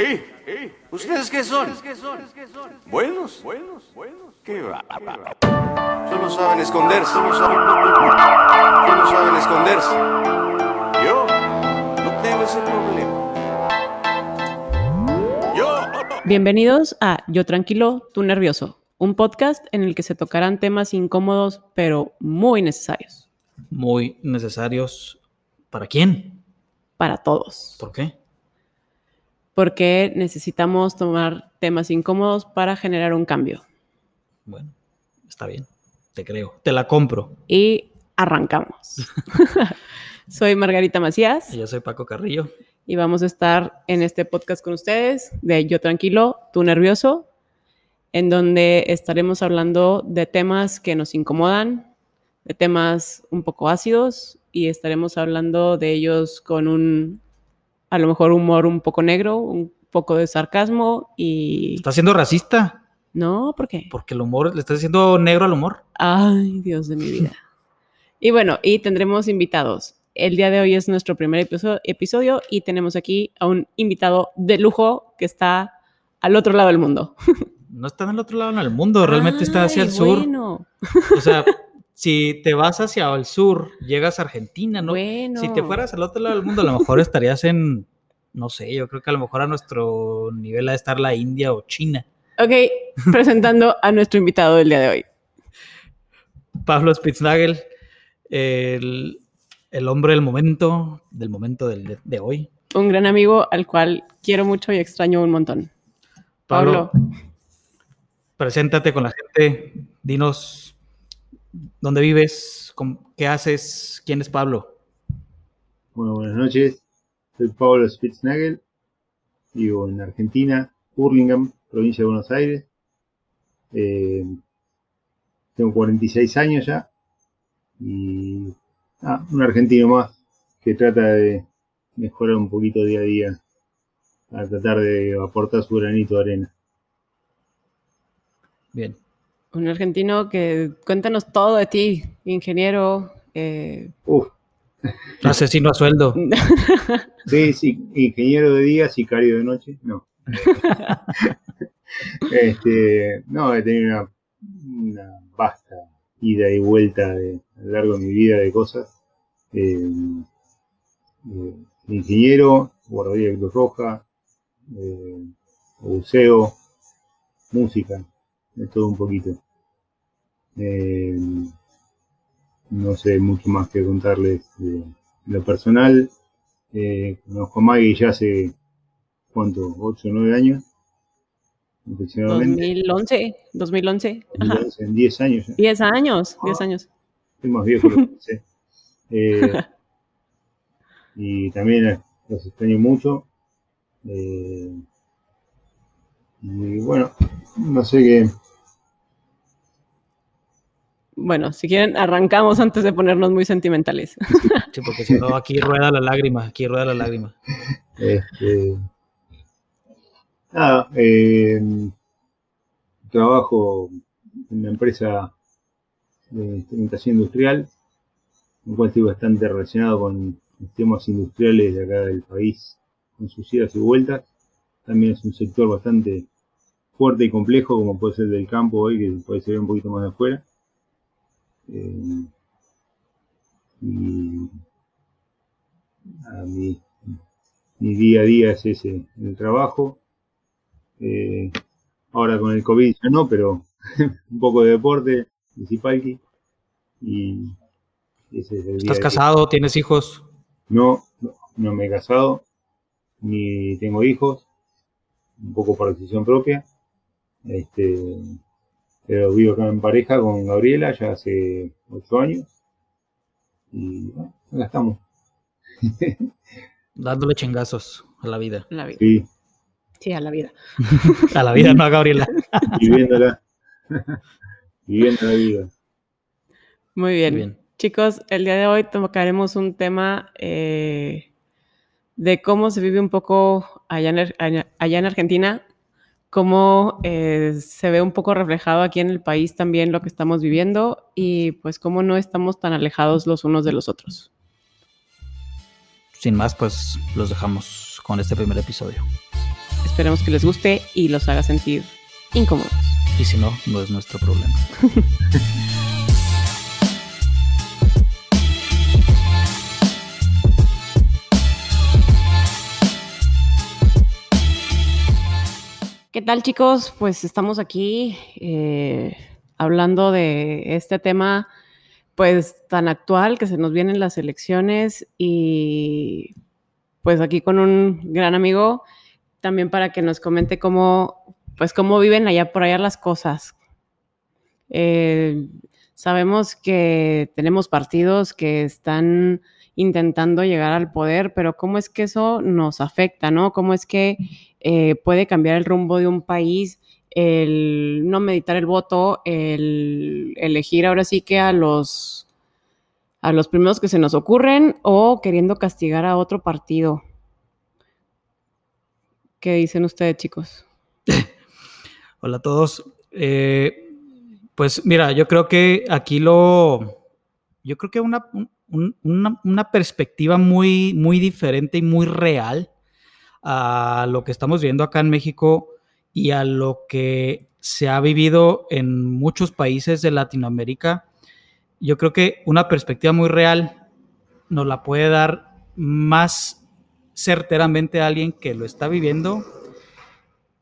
¿Eh? ¿Eh? ¿Ustedes qué son? ¿Buenos? ¿Buenos? ¿Buenos? ¿Qué va? Solo saben esconderse. Solo saben, solo saben esconderse. Yo no tengo ese problema. Yo... Bienvenidos a Yo Tranquilo, Tú Nervioso, un podcast en el que se tocarán temas incómodos pero muy necesarios Muy necesarios. ¿Para quién? para todos. ¿Por qué? Porque necesitamos tomar temas incómodos para generar un cambio. Bueno, está bien. Te creo. Te la compro. Y arrancamos. Soy Margarita Macías Y yo soy Paco Carrillo. y vamos a estar en este podcast con ustedes de Yo Tranquilo, Tú Nervioso, en donde estaremos hablando de temas que nos incomodan, de temas un poco ácidos y estaremos hablando de ellos con un, a lo mejor, humor un poco negro, un poco de sarcasmo y... ¿Estás siendo racista? No, ¿por qué? Porque el humor, le estás diciendo negro al humor. Ay, Dios de mi vida. Y bueno, y tendremos invitados. El día de hoy es nuestro primer episo- episodio y tenemos aquí a un invitado de lujo que está al otro lado del mundo. No está en el otro lado del mundo, realmente está hacia el Ay, sur. Bueno, O sea, si te vas hacia el sur, llegas a Argentina, ¿no? bueno. Si te fueras al otro lado del mundo, a lo mejor estarías en, no sé, yo creo que a lo mejor a nuestro nivel ha de estar la India o China. Ok, presentando a nuestro invitado del día de hoy. Pablo Spitznagel, el, el hombre del momento, del momento del- de hoy. Un gran amigo al cual quiero mucho y extraño un montón. Pablo, Pablo. preséntate con la gente, dinos dónde vives, qué haces, quién es Pablo. Bueno, buenas noches. Soy Pablo Spitznagel. Vivo en Argentina, Hurlingham, provincia de Buenos Aires. Eh, tengo 46 años ya. Y ah, un argentino más que trata de mejorar un poquito día a día. A tratar de aportar su granito de arena. Bien. Un argentino que cuéntanos todo de ti, ingeniero. eh, Uf, Asesino a sueldo. Sí, sí, ingeniero de día, sicario de noche, no. este, no, he tenido una, una vasta ida y vuelta de, a lo largo de mi vida de cosas. Eh, eh, ingeniero, guardería de Cruz Roja, eh, buceo, música, de todo un poquito. Eh, no sé mucho más que contarles de lo personal. Eh, conozco a Maggie ya hace, ¿cuánto? ¿8 o 9 años? Aproximadamente. 2011, 2011. Ajá. 2011, en 10 años ya. 10 años, 10 Ah. años. Soy más viejo que lo pensé. Eh, y también los extraño mucho. Eh, y bueno, no sé qué. Bueno, si quieren, arrancamos antes de ponernos muy sentimentales. Sí, porque si no, aquí rueda la lágrima, aquí rueda la lágrima. Este, nada, eh, trabajo en una empresa de instrumentación industrial, en cual estoy bastante relacionado con los temas industriales de acá del país, con sus idas y vueltas. También es un sector bastante fuerte y complejo, como puede ser el del campo hoy, que puede ser un poquito más de afuera. Eh, y a mi, mi día a día es ese, el trabajo. Eh, ahora con el COVID ya no, pero un poco de deporte, municipalki. Y ese es el ¿Estás día. casado? ¿Tienes hijos? No, no, no me he casado, ni tengo hijos, un poco por decisión propia. Este, pero vivo acá en pareja con Gabriela ya hace ocho años. Y bueno, acá estamos. Dándole chingazos a la vida. La vida. Sí, Sí, a la vida. A la vida, no a Gabriela. viviéndola. viviendo la vida. Muy bien. Bien. Chicos, el día de hoy tocaremos un tema eh, de cómo se vive un poco allá en, allá en Argentina, cómo eh, se ve un poco reflejado aquí en el país también lo que estamos viviendo y pues cómo no estamos tan alejados los unos de los otros. Sin más, pues los dejamos con este primer episodio. Esperemos que les guste y los haga sentir incómodos. Y si no, no es nuestro problema. ¿Qué tal chicos? Pues estamos aquí eh, hablando de este tema pues tan actual que se nos vienen las elecciones y pues aquí con un gran amigo también para que nos comente cómo pues cómo viven allá por allá las cosas. Eh, sabemos que tenemos partidos que están intentando llegar al poder, pero ¿cómo es que eso nos afecta, no? ¿Cómo es que eh, puede cambiar el rumbo de un país el no meditar el voto, el elegir ahora sí que a los a los primeros que se nos ocurren o queriendo castigar a otro partido? ¿Qué dicen ustedes, chicos? Hola a todos. Eh, pues mira, yo creo que aquí lo, yo creo que una, una, una, perspectiva muy, muy diferente y muy real a lo que estamos viendo acá en México y a lo que se ha vivido en muchos países de Latinoamérica. Yo creo que una perspectiva muy real nos la puede dar más certeramente a alguien que lo está viviendo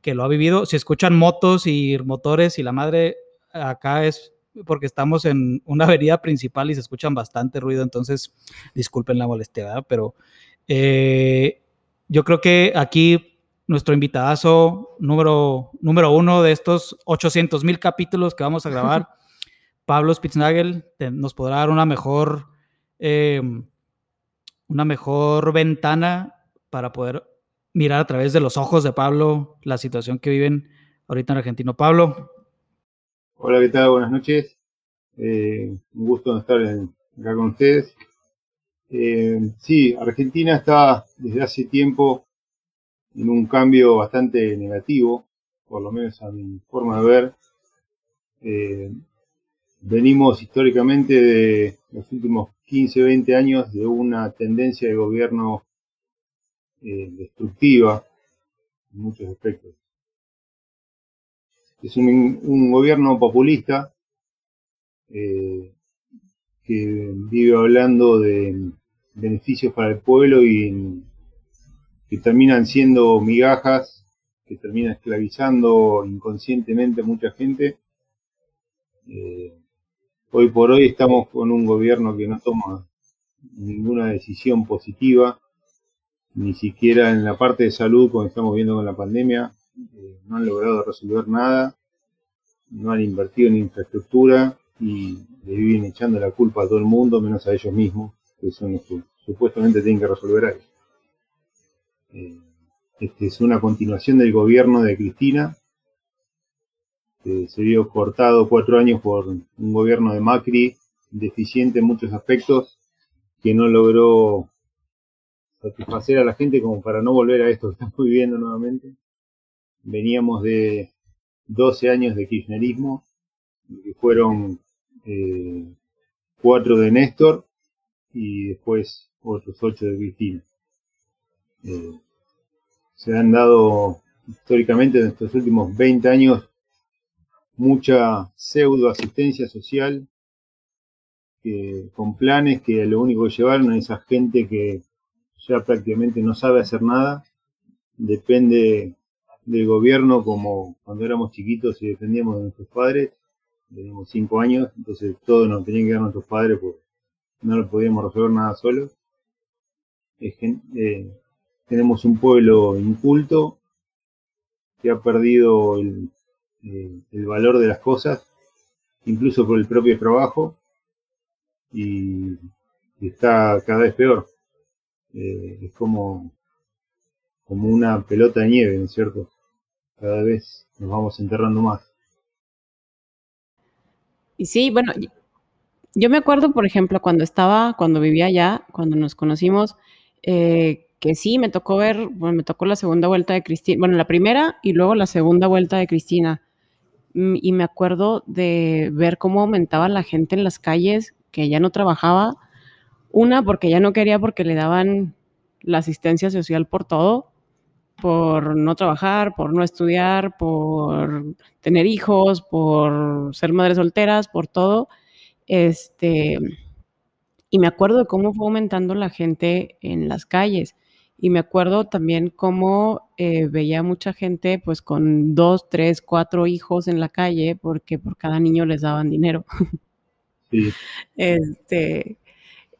que lo ha vivido. Si escuchan motos y motores y la madre acá es porque estamos en una avenida principal y se escuchan bastante ruido, entonces disculpen la molestia, pero eh, yo creo que aquí nuestro invitadazo número, número uno de estos 800 mil capítulos que vamos a grabar, Pablo Spitznagel, nos podrá dar una mejor, eh, una mejor ventana para poder mirar a través de los ojos de Pablo la situación que viven ahorita en Argentina. Pablo. Hola, ¿qué tal? Buenas noches. Eh, un gusto estar acá con ustedes. Eh, sí, Argentina está desde hace tiempo en un cambio bastante negativo, por lo menos a mi forma de ver. Eh, venimos históricamente de los últimos 15, 20 años de una tendencia de gobierno eh, destructiva en muchos aspectos. Es un, gobierno populista eh, que vive hablando de beneficios para el pueblo y que terminan siendo migajas, que termina esclavizando inconscientemente a mucha gente. Eh, hoy por hoy estamos con un gobierno que no toma ninguna decisión positiva ni siquiera en la parte de salud, como estamos viendo con la pandemia, eh, no han logrado resolver nada, no han invertido en infraestructura y le viven echando la culpa a todo el mundo, menos a ellos mismos, que son los que supuestamente tienen que resolver algo. Eh, este es una continuación del gobierno de Cristina, que se vio cortado cuatro años por un gobierno de Macri, deficiente en muchos aspectos, que no logró satisfacer a la gente como para no volver a esto que estamos viviendo nuevamente. Veníamos de 12 años de kirchnerismo, que fueron eh, cuatro de Néstor y después otros ocho de Cristina. Eh, se han dado históricamente en estos últimos 20 años mucha pseudo asistencia social con planes que lo único que llevaron a esa gente que ya prácticamente no sabe hacer nada, depende del gobierno como cuando éramos chiquitos y dependíamos de nuestros padres, teníamos cinco años, entonces todo nos tenían que dar nuestros padres porque no lo podíamos resolver nada solos. Eh, tenemos un pueblo inculto que ha perdido el, eh, el valor de las cosas, incluso por el propio trabajo, y está cada vez peor. Eh, es como, como una pelota de nieve, ¿no es cierto? Cada vez nos vamos enterrando más. Y sí, bueno, yo me acuerdo, por ejemplo, cuando estaba, cuando vivía allá, cuando nos conocimos, eh, que sí, me tocó ver, bueno, me tocó la segunda vuelta de Cristina, bueno, la primera y luego la segunda vuelta de Cristina. Mm, y me acuerdo de ver cómo aumentaba la gente en las calles que ya no trabajaba una, porque ya no quería porque le daban la asistencia social por todo. Por no trabajar, por no estudiar, por tener hijos, por ser madres solteras, por todo. Este, y me acuerdo de cómo fue aumentando la gente en las calles. Y me acuerdo también cómo eh, veía mucha gente pues con dos, tres, cuatro hijos en la calle porque por cada niño les daban dinero. Sí. Este,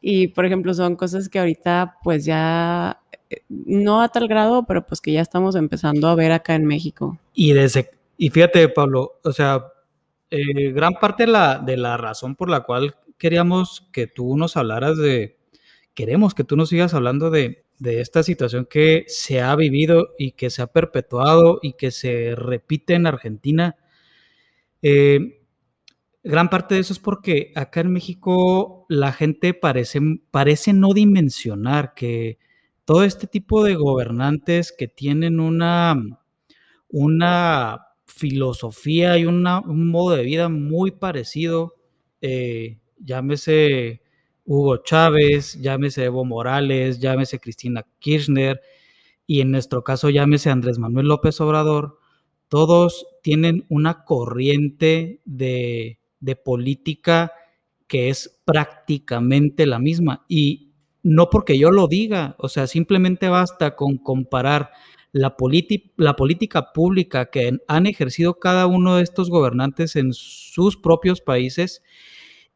y por ejemplo, son cosas que ahorita pues ya, no a tal grado, pero pues que ya estamos empezando a ver acá en México. Y desde, fíjate, Pablo, o sea, eh, gran parte de la, de la razón por la cual queríamos que tú nos hablaras de, queremos que tú nos sigas hablando de, de esta situación que se ha vivido y que se ha perpetuado y que se repite en Argentina. Eh, gran parte de eso es porque acá en México la gente parece, parece no dimensionar que todo este tipo de gobernantes que tienen una, una filosofía y un modo de vida muy parecido, eh, llámese Hugo Chávez, llámese Evo Morales, llámese Cristina Kirchner y en nuestro caso llámese Andrés Manuel López Obrador, todos tienen una corriente de, de política que es prácticamente la misma. Y no porque yo lo diga, o sea, simplemente basta con comparar la, la política pública que han ejercido cada uno de estos gobernantes en sus propios países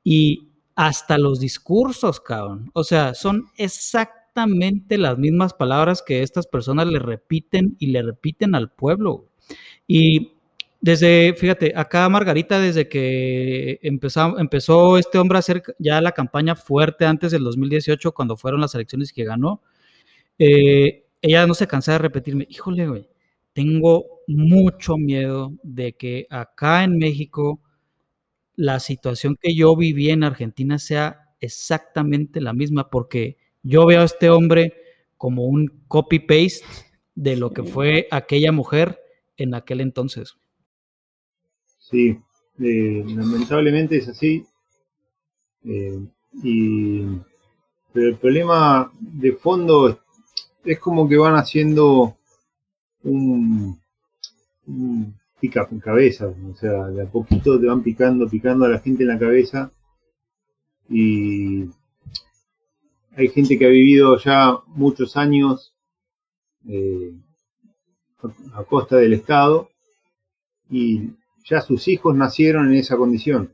y hasta los discursos, cabrón. O sea, son exactamente las mismas palabras que estas personas le repiten y le repiten al pueblo. Y desde, fíjate, acá Margarita, desde que empezó, empezó este hombre a hacer ya la campaña fuerte antes del 2018, cuando fueron las elecciones que ganó, eh, ella no se cansa de repetirme, híjole, güey, tengo mucho miedo de que acá en México la situación que yo viví en Argentina sea exactamente la misma, porque yo veo a este hombre como un copy-paste de lo que fue aquella mujer en aquel entonces. Sí, eh, lamentablemente es así. Eh, y, pero el problema de fondo es, como que van haciendo un, un pica en cabeza, o sea, de a poquito te van picando, picando a la gente en la cabeza. Y hay gente que ha vivido ya muchos años eh, a costa del Estado y ya sus hijos nacieron en esa condición.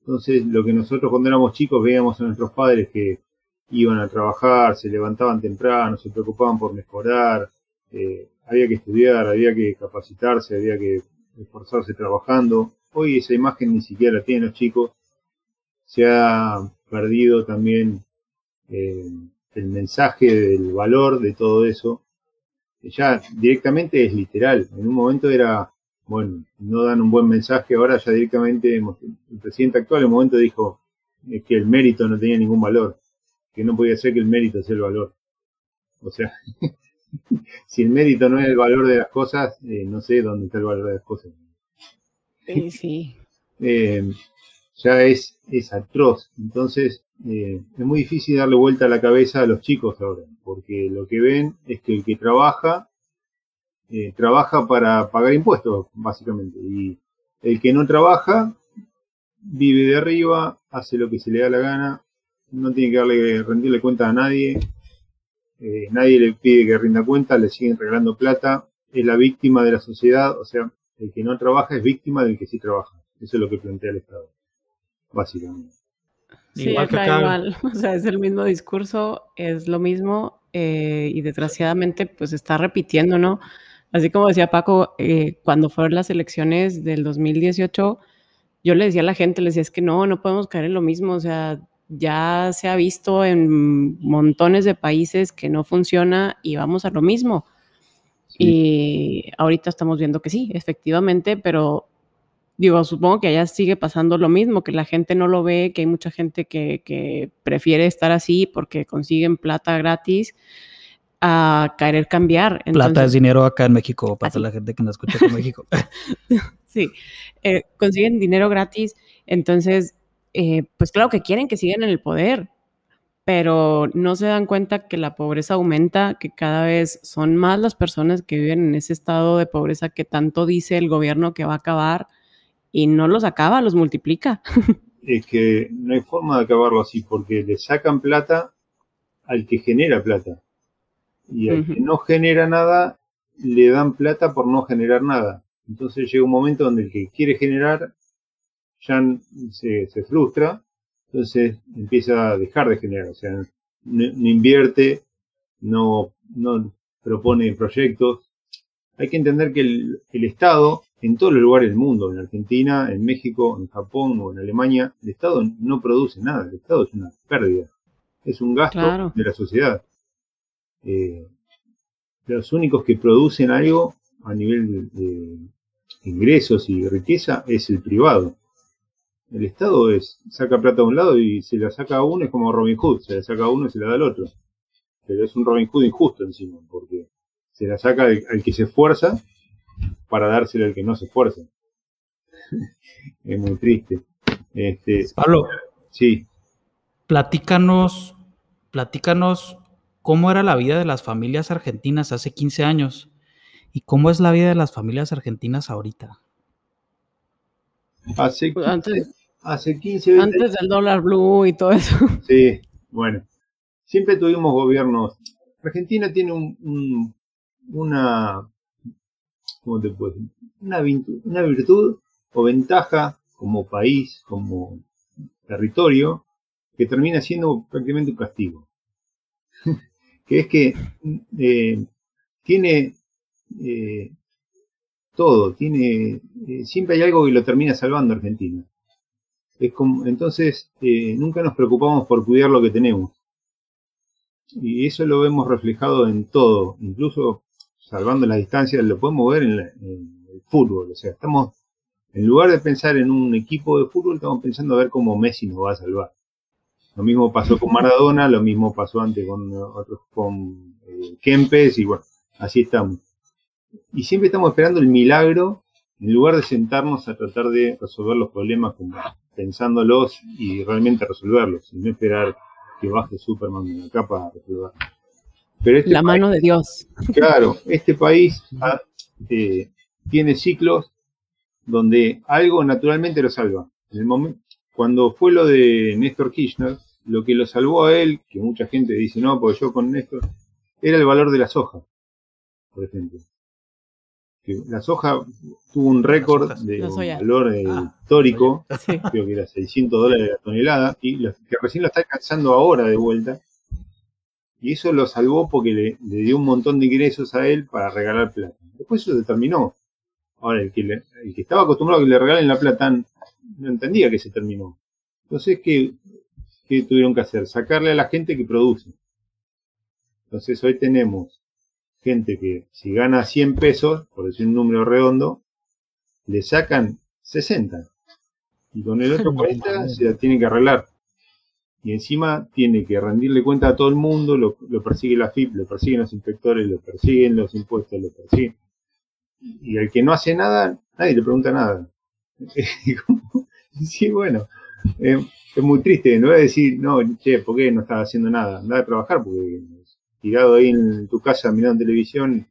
Entonces, lo que nosotros cuando éramos chicos veíamos a nuestros padres que iban a trabajar, se levantaban temprano, se preocupaban por mejorar, eh, había que estudiar, había que capacitarse, había que esforzarse trabajando. Hoy esa imagen ni siquiera la tienen los chicos. Se ha perdido también eh, el mensaje del valor de todo eso. Ya directamente es literal. En un momento era bueno, no dan un buen mensaje. Ahora ya directamente el presidente actual en un momento dijo que el mérito no tenía ningún valor, que no podía ser que el mérito sea el valor. O sea, si el mérito no es el valor de las cosas, eh, no sé dónde está el valor de las cosas. Sí, sí. Eh, ya es, es atroz. Entonces, eh, es muy difícil darle vuelta a la cabeza a los chicos ahora, porque lo que ven es que el que trabaja eh, trabaja para pagar impuestos, básicamente. Y el que no trabaja, vive de arriba, hace lo que se le da la gana, no tiene que darle, rendirle cuenta a nadie, eh, nadie le pide que rinda cuenta, le siguen regalando plata, es la víctima de la sociedad, o sea, el que no trabaja es víctima del que sí trabaja. Eso es lo que plantea el Estado, básicamente. Sí, igual que igual. O sea, es el mismo discurso, es lo mismo eh, y desgraciadamente pues está repitiendo, ¿no? Así como decía Paco, eh, cuando fueron las elecciones del 2018, yo le decía a la gente, le decía, es que no, no podemos caer en lo mismo, o sea, ya se ha visto en montones de países que no funciona y vamos a lo mismo. Y ahorita estamos viendo que sí, efectivamente, pero digo, supongo que allá sigue pasando lo mismo, que la gente no lo ve, que hay mucha gente que, que prefiere estar así porque consiguen plata gratis a querer cambiar. Plata es dinero acá en México, para la gente que nos escucha en México. sí, eh, consiguen dinero gratis, entonces, eh, pues claro que quieren que sigan en el poder, pero no se dan cuenta que la pobreza aumenta, que cada vez son más las personas que viven en ese estado de pobreza que tanto dice el gobierno que va a acabar y no los acaba, los multiplica. Es que no hay forma de acabarlo así, porque le sacan plata al que genera plata. Y al que no genera nada, le dan plata por no generar nada. Entonces llega un momento donde el que quiere generar ya se, se frustra entonces empieza a dejar de generar, o sea, no, invierte, no, no propone proyectos. Hay que entender que el, Estado, en todos los lugares del mundo, en Argentina, en México, en Japón o en Alemania, el Estado no produce nada, el Estado es una pérdida, es un gasto de la sociedad. Eh, los únicos que producen algo a nivel de ingresos y riqueza es el privado. El Estado es, saca plata a un lado y se la saca a uno, es como Robin Hood, se la saca a uno y se la da al otro. Pero es un Robin Hood injusto encima, porque se la saca al, que se esfuerza para dársela al que no se esfuerza. es muy triste. Este, Pablo, sí. Platícanos, platícanos cómo era la vida de las familias argentinas hace 15 años y cómo es la vida de las familias argentinas ahorita. Hace, pues antes, hace 15, Antes del dólar blue y todo eso. Sí, bueno. Siempre tuvimos gobiernos. Argentina tiene un, una, ¿cómo te puedo decir? Una, una virtud o ventaja como país, como territorio, que termina siendo prácticamente un castigo. Que es que eh, tiene eh, todo, tiene, eh, siempre hay algo que lo termina salvando Argentina. Es como, entonces, nunca nos preocupamos por cuidar lo que tenemos. Y eso lo vemos reflejado en todo, incluso salvando las distancias, lo podemos ver en, el fútbol. O sea, estamos, en lugar de pensar en un equipo de fútbol, estamos pensando a ver cómo Messi nos va a salvar. Lo mismo pasó con Maradona, lo mismo pasó antes con otros, con eh, Kempes, y bueno, así estamos y siempre estamos esperando el milagro en lugar de sentarnos a tratar de resolver los problemas como pensándolos y realmente resolverlos, y no esperar que baje Superman de la capa a resolver. Pero este la mano de Dios. Claro, este país eh, tiene ciclos donde algo naturalmente lo salva. En el momento, cuando fue lo de Néstor Kirchner, lo que lo salvó a él, que mucha gente dice, no, porque yo con Néstor, era el valor de la soja, por ejemplo la soja tuvo un récord de valor eh, ah, histórico, creo que era 600 dólares la tonelada, y que recién lo está alcanzando ahora de vuelta. Y eso lo salvó porque le, dio un montón de ingresos a él para regalar plata. Después eso se terminó. Ahora, el que, el que estaba acostumbrado a que le regalen la plata no entendía que se terminó. Entonces, ¿qué, ¿qué tuvieron que hacer? Sacarle a la gente que produce. Entonces, hoy tenemos gente que si gana 100 pesos, por decir un número redondo, le sacan 60. Y con el otro 40 se la tiene que arreglar. Y encima tiene que rendirle cuenta a todo el mundo, lo, persigue la FIP, lo persiguen los inspectores, lo persiguen los impuestos, lo persiguen. Y al que no hace nada, nadie le pregunta nada. sí, bueno, eh, es muy triste, no voy a decir, no, che, ¿por qué no estás haciendo nada? Anda a trabajar porque tirado ahí en tu casa mirando televisión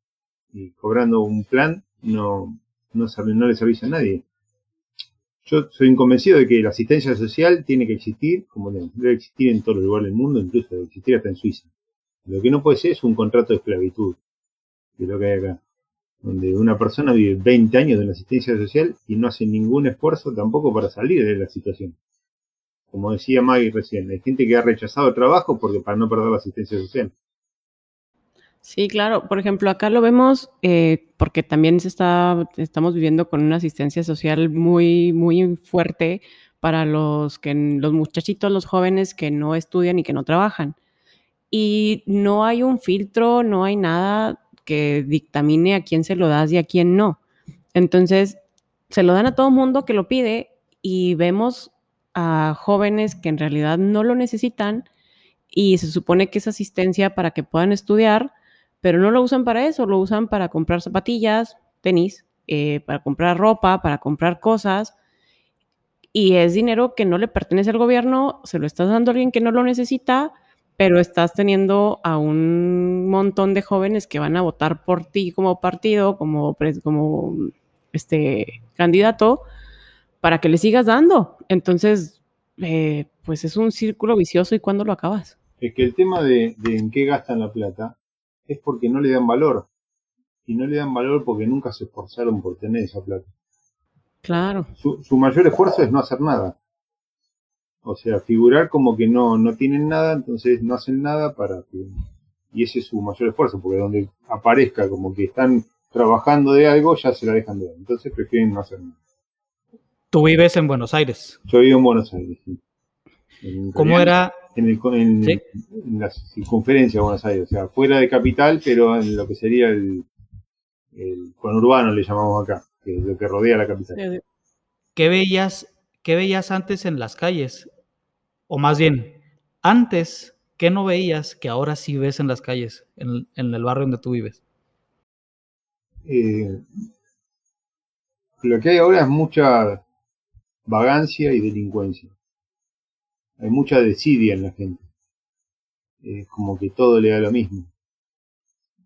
y cobrando un plan, no, no, no le servicio a nadie. Yo soy inconvencido de que la asistencia social tiene que existir, como debe existir en todos los lugares del mundo, incluso debe existir hasta en Suiza. Lo que no puede ser es un contrato de esclavitud, de lo que hay acá, donde una persona vive 20 años de la asistencia social y no hace ningún esfuerzo tampoco para salir de la situación. Como decía Maggie recién, hay gente que ha rechazado el trabajo porque para no perder la asistencia social. Sí, claro. Por ejemplo, acá lo vemos eh, porque también se está, estamos viviendo con una asistencia social muy, muy fuerte para los que los muchachitos, los jóvenes que no estudian y que no trabajan. Y no hay un filtro, no hay nada que dictamine a quién se lo das y a quién no. Entonces, se lo dan a todo mundo que lo pide y vemos a jóvenes que en realidad no lo necesitan y se supone que es asistencia para que puedan estudiar pero no lo usan para eso, lo usan para comprar zapatillas, tenis, eh, para comprar ropa, para comprar cosas. Y es dinero que no le pertenece al gobierno, se lo estás dando a alguien que no lo necesita, pero estás teniendo a un montón de jóvenes que van a votar por ti como partido, como, como este candidato, para que le sigas dando. Entonces, eh, pues es un círculo vicioso y ¿cuándo lo acabas? Es que el tema de, de en qué gastan la plata es porque no le dan valor. Y no le dan valor porque nunca se esforzaron por tener esa plata. Claro. Su, su mayor esfuerzo es no hacer nada. O sea, figurar como que no, no tienen nada, entonces no hacen nada para que... Y ese es su mayor esfuerzo, porque donde aparezca como que están trabajando de algo, ya se la dejan de dar. Entonces prefieren no hacer nada. Tú vives en Buenos Aires. Yo vivo en Buenos Aires, sí. ¿Cómo era? En, el, en, en, la circunferencia de Buenos Aires, o sea, fuera de capital, pero en lo que sería el, el conurbano, le llamamos acá, que es lo que rodea la capital. ¿Qué veías, ¿Qué veías antes en las calles? O más bien, antes, ¿qué no veías que ahora sí ves en las calles, en, en el barrio donde tú vives? Eh, lo que hay ahora es mucha vagancia y delincuencia. Hay mucha desidia en la gente. Es como que todo le da lo mismo.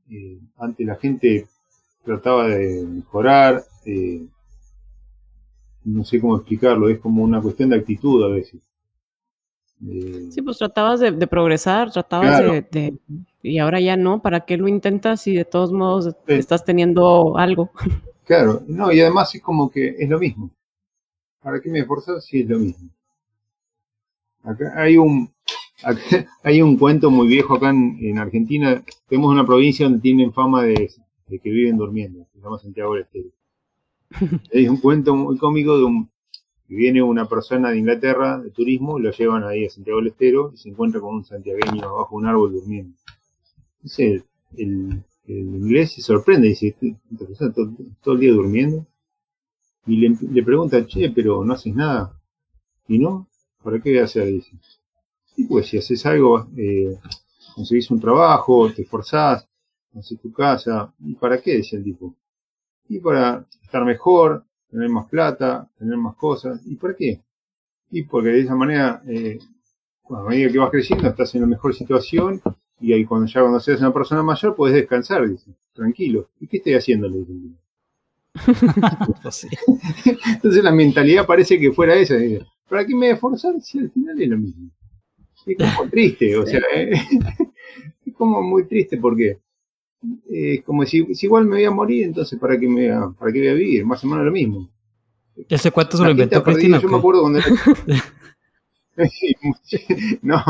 Eh, antes la gente trataba de mejorar, eh, no sé cómo explicarlo, es como una cuestión de actitud a veces. Eh, sí, pues tratabas de, de progresar, tratabas Claro. de, de- Y ahora ya no, ¿para qué lo intentas si de todos modos estás teniendo algo? Claro, no, y además es como que es lo mismo. ¿Para qué me esforzar si es lo mismo? Acá hay un, acá hay un cuento muy viejo acá en, en Argentina. Tenemos una provincia donde tienen fama de, de que viven durmiendo, se llama Santiago del Estero. Es un cuento muy cómico de un que viene una persona de Inglaterra de turismo, lo llevan ahí a Santiago del Estero y se encuentra con un santiagueño bajo un árbol durmiendo. Entonces, el, el inglés se sorprende y dice, ¿esta persona todo, todo el día durmiendo? Y le, le pregunta, che, pero no haces nada. ¿Y no? ¿Para qué hacer? Dice. Y pues si haces algo, eh, conseguís un trabajo, te esforzás, haces tu casa. ¿Y para qué? Decía el tipo. Y para estar mejor, tener más plata, tener más cosas. ¿Y para qué? Y porque de esa manera, eh, a medida que vas creciendo, estás en la mejor situación y ahí cuando ya cuando seas una persona mayor puedes descansar, dice, tranquilo. ¿Y qué estoy haciendo? Le dice el tipo. Pues sí. Entonces la mentalidad parece que fuera esa. ¿Para qué me voy a esforzar si al final es lo mismo? Es como triste, o sea, eh, es como muy triste porque eh, es como si, si igual me voy a morir, entonces ¿para qué, me voy a, ¿para qué voy a vivir? Más o menos lo mismo. Ese cuento se La lo gente inventó ha perdido, Cristina. ¿o Yo me acuerdo cuando era no,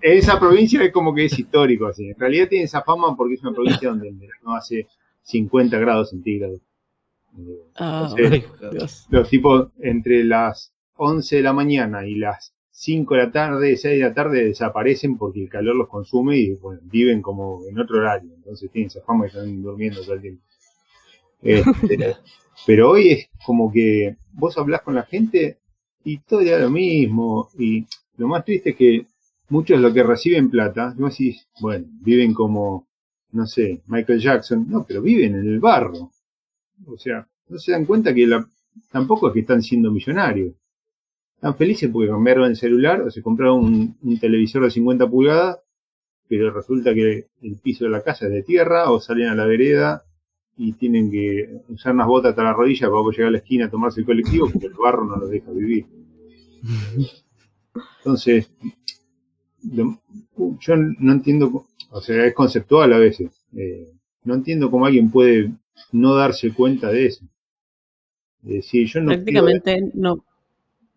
esa provincia es como que es histórico, así. En realidad tiene esa fama porque es una provincia donde verano hace 50 grados centígrados. Ah, Dios. Los tipos entre las 11 de la mañana y las 5 de la tarde, 6 de la tarde desaparecen porque el calor los consume y bueno, viven como en otro horario. Entonces tienen esa fama que están durmiendo todo el tiempo. Este, pero hoy es como que vos hablás con la gente y todo era lo mismo. Y lo más triste es que muchos de los que reciben plata, no decís, bueno, viven como, no sé, Michael Jackson. No, pero viven en el barro. O sea, no se dan cuenta que la, tampoco es que están siendo millonarios. Están felices porque cambiaron el celular o se compraron un, televisor de 50 pulgadas, pero resulta que el piso de la casa es de tierra o salen a la vereda y tienen que usar unas botas hasta la rodilla para poder llegar a la esquina a tomarse el colectivo porque el barro no los deja vivir. Entonces, yo no entiendo, o sea, es conceptual a veces. eh, no entiendo cómo alguien puede no darse cuenta de eso. Es decir, yo no quiero, prácticamente no,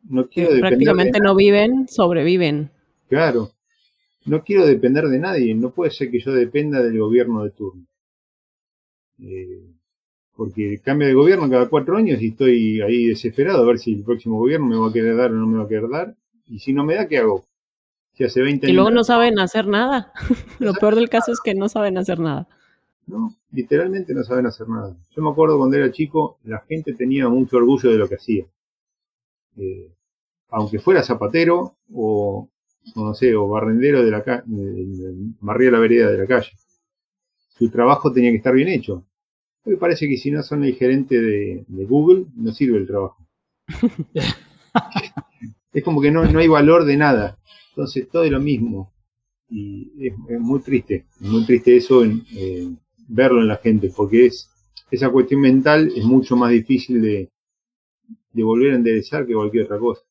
no quiero prácticamente no viven, sobreviven. Claro. No quiero depender de nadie. No puede ser que yo dependa del gobierno de turno. Eh, porque cambia de gobierno cada cuatro años y estoy ahí desesperado a ver si el próximo gobierno me va a querer dar o no me va a querer dar. Y si no me da, ¿qué hago? Si hace 20 Y años. luego no saben hacer nada. Lo peor del caso es que no saben hacer nada. No, literalmente no saben hacer nada. Yo me acuerdo cuando era chico, la gente tenía mucho orgullo de lo que hacía. Eh, aunque fuera zapatero o, no sé, o barrendero de la calle, barría la vereda de la calle. Su trabajo tenía que estar bien hecho. Me parece que si no son el gerente de, de Google, no sirve el trabajo. es como que no, no hay valor de nada. Entonces todo es lo mismo. y es, muy triste, muy triste eso, en, verlo en la gente, porque es esa cuestión mental es mucho más difícil de, de volver a enderezar que cualquier otra cosa.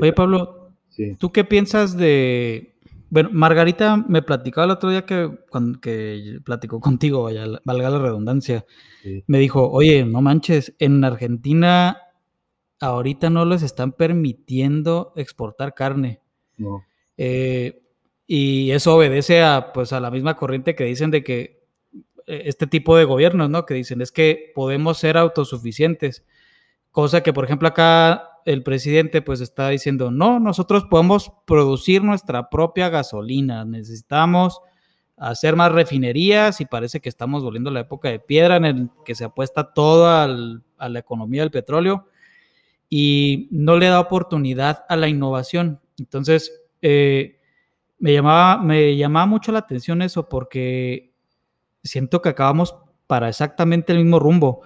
Oye, Pablo, ¿tú qué piensas de... Bueno, Margarita me platicaba el otro día que, cuando, que platicó contigo, vaya, valga la redundancia, me dijo, oye, no manches, en Argentina ahorita no les están permitiendo exportar carne. No. Eh, y eso obedece a, pues, a la misma corriente que dicen de que eh, este tipo de gobiernos, ¿no? Que dicen es que podemos ser autosuficientes. Cosa que, por ejemplo, acá el presidente pues está diciendo, no, nosotros podemos producir nuestra propia gasolina, necesitamos hacer más refinerías y parece que estamos volviendo a la época de piedra en el que se apuesta todo a la economía del petróleo y no le da oportunidad a la innovación. Entonces, eh, me, llamaba, me llamaba mucho la atención eso porque siento que acabamos para exactamente el mismo rumbo.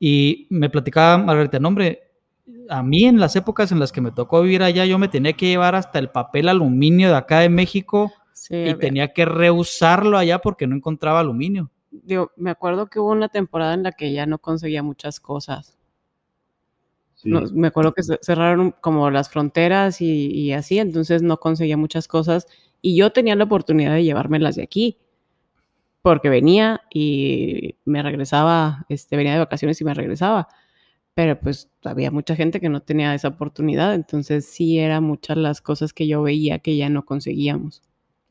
Y me platicaba Margarita, no, hombre, a mí en las épocas en las que me tocó vivir allá, yo me tenía que llevar hasta el papel aluminio de acá de México y tenía que reusarlo allá porque no encontraba aluminio. Digo, me acuerdo que hubo una temporada en la que ya no conseguía muchas cosas. me acuerdo que cerraron como las fronteras y, y, así, entonces no conseguía muchas cosas y yo tenía la oportunidad de llevármelas de aquí porque venía y me regresaba, este, venía de vacaciones y me regresaba pero pues había mucha gente que no tenía esa oportunidad, entonces sí eran muchas las cosas que yo veía que ya no conseguíamos.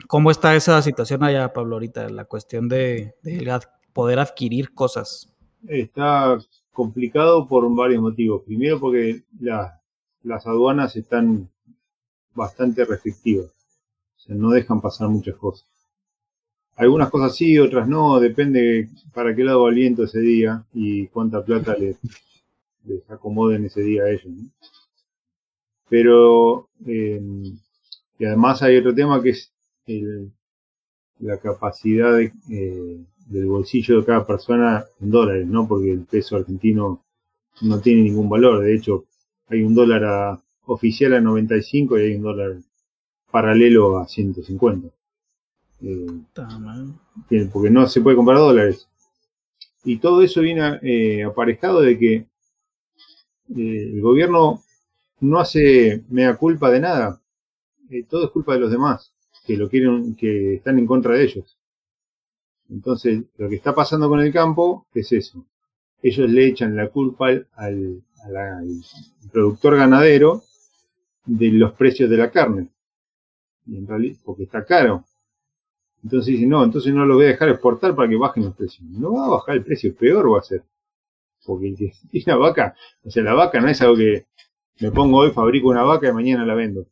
¿Cómo está esa situación allá, Pablo, ahorita, la cuestión de, poder adquirir cosas? Está complicado por varios motivos. Primero porque las aduanas están bastante restrictivas, no dejan pasar muchas cosas. Algunas cosas sí, otras no, depende para qué lado va el viento ese día y cuánta plata le, les acomoden ese día a ellos. Pero, eh, y además hay otro tema que es la capacidad eh, del bolsillo de cada persona en dólares, ¿no? Porque el peso argentino no tiene ningún valor. De hecho, hay un dólar oficial a 95 y hay un dólar paralelo a 150. Eh, porque no se puede comprar dólares. Y todo eso viene aparejado de que eh, el gobierno no hace mea culpa de nada. Eh, todo es culpa de los demás, que lo quieren, que están en contra de ellos. Entonces, lo que está pasando con el campo es eso. Ellos le echan la culpa al, productor ganadero de los precios de la carne. Y en realidad, porque está caro. Entonces dicen, no, entonces no lo voy a dejar exportar para que bajen los precios. No va a bajar el precio, peor va a ser porque es una vaca, o sea, la vaca no es algo que me pongo hoy, fabrico una vaca y mañana la vendo.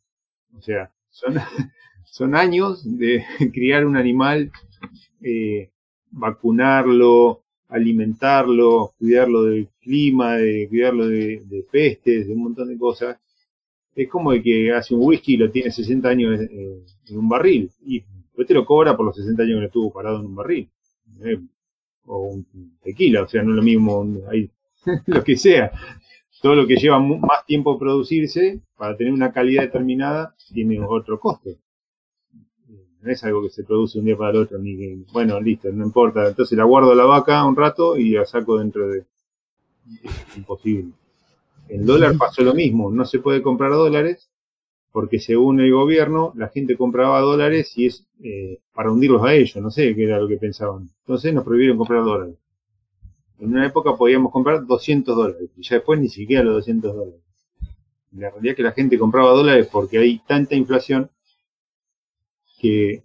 O sea, son, son años de criar un animal, eh, vacunarlo, alimentarlo, cuidarlo del clima, de cuidarlo de, pestes, de un montón de cosas. Es como el que hace un whisky y lo tiene 60 años en, un barril. Y después te lo cobra por los 60 años que estuvo parado en un barril. Eh, o un tequila, o sea, no es lo mismo, hay lo que sea. Todo lo que lleva más tiempo producirse para tener una calidad determinada tiene otro coste. No es algo que se produce un día para el otro, ni bueno, listo, no importa. Entonces la guardo la vaca un rato y la saco dentro de... Es imposible. El dólar pasó lo mismo, no se puede comprar dólares porque según el gobierno la gente compraba dólares y es eh, para hundirlos a ellos, no sé qué era lo que pensaban. Entonces nos prohibieron comprar dólares. En una época podíamos comprar 200 dólares y ya después ni siquiera los 200 dólares. La realidad es que la gente compraba dólares porque hay tanta inflación que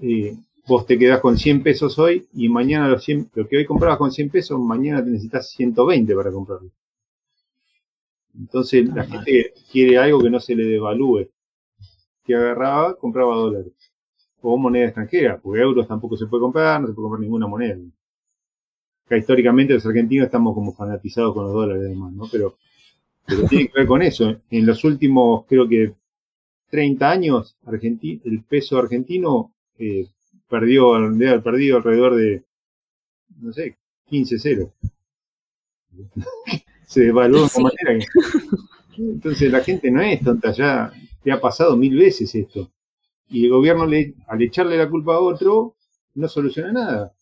eh, vos te quedás con 100 pesos hoy y mañana los 100, lo que hoy comprabas con 100 pesos, mañana te necesitas 120 para comprarlo. Entonces la gente quiere algo que no se le devalúe. Que agarraba, compraba dólares. O moneda extranjera, porque euros tampoco se puede comprar, no se puede comprar ninguna moneda. Acá históricamente los argentinos estamos como fanatizados con los dólares además, ¿no? Pero, pero tiene que ver con eso. En los últimos, creo que 30 años, el peso argentino eh, perdió, perdido alrededor de, no sé, 15-0 se devaluó de manera Entonces la gente no es tonta, ya te ha pasado mil veces esto. Y el gobierno, le, al echarle la culpa a otro, no soluciona nada.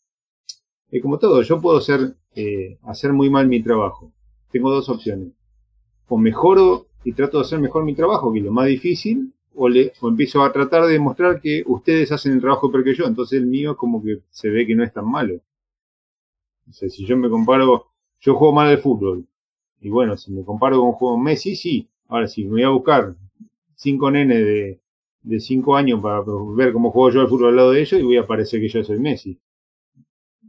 Es como todo, yo puedo ser, eh, hacer muy mal mi trabajo. Tengo dos opciones. O mejoro y trato de hacer mejor mi trabajo, que es lo más difícil, o, le, o empiezo a tratar de demostrar que ustedes hacen el trabajo peor que yo. Entonces el mío como que se ve que no es tan malo. O sea, si yo me comparo, yo juego mal al fútbol. Y bueno, si me comparo con un juego Messi, sí. Ahora, si me voy a buscar cinco nenes de, de cinco años para ver cómo juego yo al fútbol al lado de ellos y voy a parecer que yo soy Messi.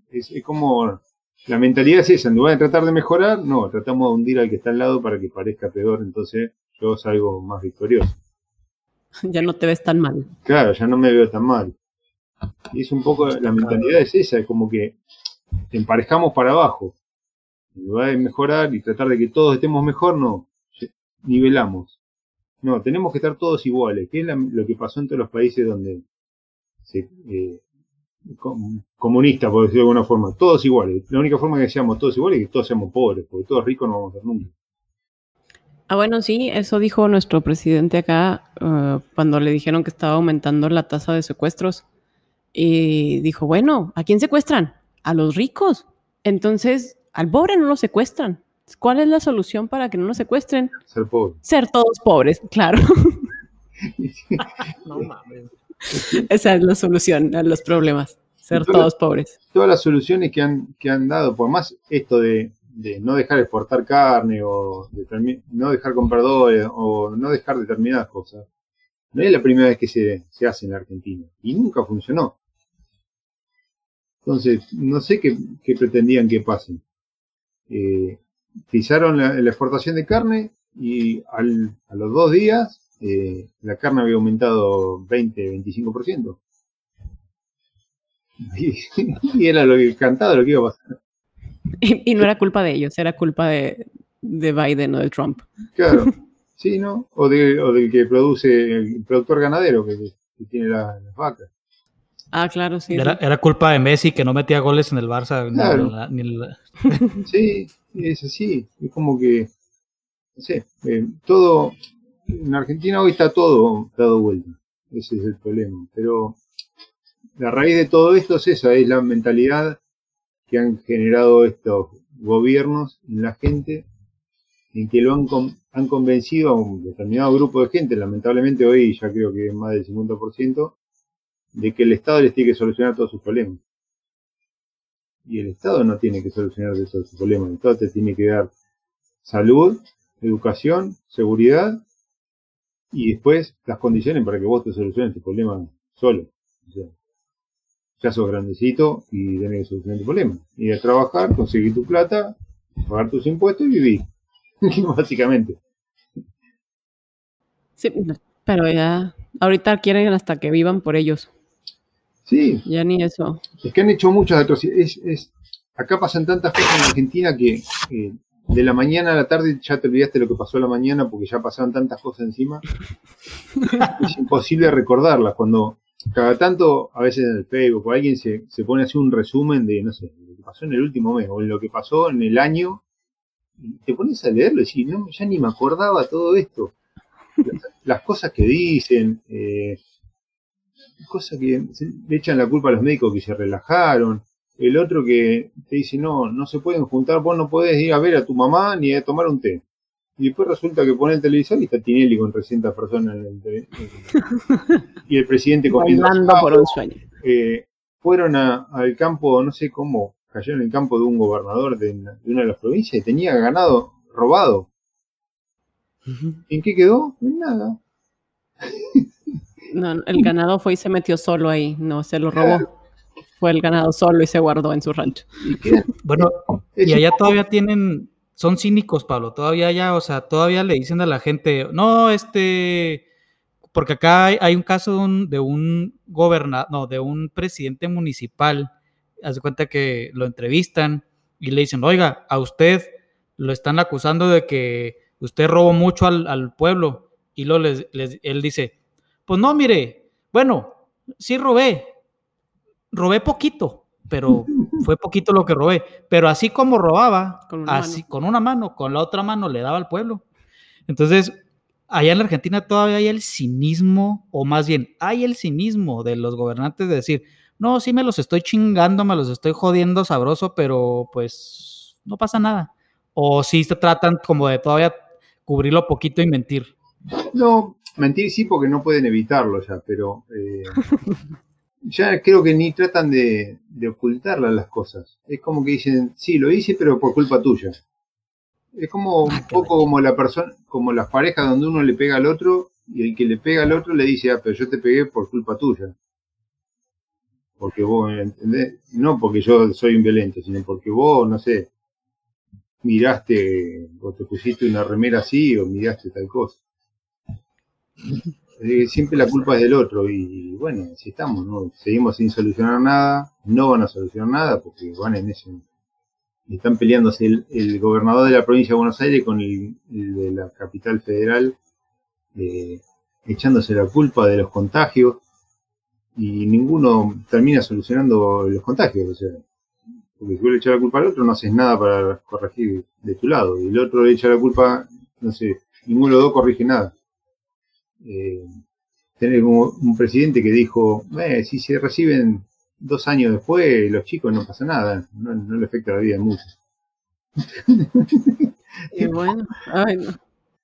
Es, es como, la mentalidad es esa, en lugar de tratar de mejorar, no, tratamos de hundir al que está al lado para que parezca peor, entonces yo salgo más victorioso. Ya no te ves tan mal. Claro, ya no me veo tan mal. Y es un poco, la mentalidad es esa, es como que emparejamos para abajo. Mejorar y tratar de que todos estemos mejor, no, nivelamos. No, tenemos que estar todos iguales, que es lo que pasó en todos los países donde se, eh, com- comunista, por decirlo de alguna forma, todos iguales. La única forma que seamos todos iguales es que todos seamos pobres, porque todos ricos no vamos a ser nunca. Ah, bueno, sí, eso dijo nuestro presidente acá eh, cuando le dijeron que estaba aumentando la tasa de secuestros. Y dijo, bueno, ¿a quién secuestran? A los ricos. Entonces, al pobre no lo secuestran. ¿Cuál es la solución para que no nos secuestren? Ser pobre. Ser todos pobres, claro. No mames. Esa es la solución a los problemas. Ser todos pobres. todas las soluciones que han, que han dado, por más esto de, de no dejar exportar carne o de termi- no dejar comprar dólares o no dejar determinadas cosas, no es la primera vez que se, se hace en Argentina y nunca funcionó. Entonces, no sé qué, qué pretendían que pase. Eh, pisaron la, la exportación de carne y al, a los dos días eh, la carne había aumentado 20-25%. Y, y era lo que cantado lo que iba a pasar. Y, y no era culpa de ellos, era culpa de, de Biden o de Trump. Claro, sí, ¿no? O, de, o del que produce, el productor ganadero que, que tiene la- las vacas. Ah, claro, sí. Era, sí. era culpa de Messi que no metía goles en el Barça. ni Claro. la- ni la- Sí, es así. Es como que, no sé, eh, todo, en Argentina hoy está todo dado vuelta. Ese es el problema. Pero la raíz de todo esto es esa, es la mentalidad que han generado estos gobiernos en la gente, en que lo han, con- han convencido a un determinado grupo de gente, lamentablemente hoy ya creo que es más del 50%, de que el Estado les tiene que solucionar todos sus problemas. Y el Estado no tiene que solucionar todos sus problemas, el Estado te tiene que dar salud, educación, seguridad y después las condiciones para que vos te soluciones tu problema solo. O sea, ya sos grandecito y tenés que solucionar tu problema. Ir a trabajar, conseguir tu plata, pagar tus impuestos y vivir. Básicamente. Sí, pero ya, ahorita quieren hasta que vivan por ellos. Sí, Ya ni eso. Es que han hecho muchas atrocidades. Es, es- acá pasan tantas cosas en Argentina que eh, de la mañana a la tarde ya te olvidaste lo que pasó a la mañana porque ya pasaron tantas cosas encima. es imposible recordarlas. Cuando cada tanto, a veces en el Facebook o alguien se, se pone así un resumen de, no sé, lo que pasó en el último mes o lo que pasó en el año, y te pones a leerlo y decís, no, ya ni me acordaba todo esto. Las, las cosas que dicen, eh, cosas que le echan la culpa a los médicos que se relajaron, el otro que te dice, no, no se pueden juntar, vos no podés ir a ver a tu mamá ni a tomar un té. Y después resulta que pone el televisor y está Tinelli con 300 personas en el tele- y el presidente comiendo Bailando por un sueño. Eh, fueron a- al campo, no sé cómo, cayeron en el campo de un gobernador de una de las provincias y tenía ganado robado. ¿En qué quedó? En nada. No, el ganado fue y se metió solo ahí, no se lo robó. Fue el ganado solo y se guardó en su rancho. Y Bueno, y allá todavía tienen, son cínicos, Pablo, todavía ya, o sea, todavía le dicen a la gente, no, este, porque acá hay, hay un caso de un, de un gobernador, no, de un presidente municipal, haz de cuenta que lo entrevistan y le dicen, oiga, a usted lo están acusando de que usted robó mucho al, al pueblo, y luego les- les- él dice, pues no, mire, bueno, sí robé, robé poquito, pero fue poquito lo que robé. Pero así como robaba, Con una así, mano. con una mano, con la otra mano le daba al pueblo. Entonces, allá en la Argentina todavía hay el cinismo, o más bien, hay el cinismo de los gobernantes de decir, no, sí me los estoy chingando, me los estoy jodiendo sabroso, pero pues no pasa nada. O sí se tratan como de todavía cubrirlo poquito y mentir. No, mentir sí porque no pueden evitarlo ya, pero eh, ya creo que ni tratan de, de ocultarlas las cosas. Es como que dicen, sí, lo hice, pero por culpa tuya. Es como un Ah, poco como la persona, como las parejas donde uno le pega al otro y el que le pega al otro le dice, ah, pero yo te pegué por culpa tuya. Porque vos, ¿entendés? No porque yo soy un violento, sino porque vos, no sé, miraste o te pusiste una remera así o miraste tal cosa. Siempre la culpa es del otro y bueno, así estamos, ¿no? Seguimos sin solucionar nada, no van a solucionar nada porque van en ese, están peleándose el, el gobernador de la provincia de Buenos Aires con el, el de la capital federal, eh, echándose la culpa de los contagios y ninguno termina solucionando los contagios, o sea, porque si vos le echas la culpa al otro no haces nada para corregir de tu lado y el otro le echa la culpa, no sé, ninguno de los dos corrige nada. Eh, tener como un presidente que dijo, eh, si se reciben dos años después, los chicos no pasa nada, no, no le afecta la vida mucho. Y bueno, ay, no.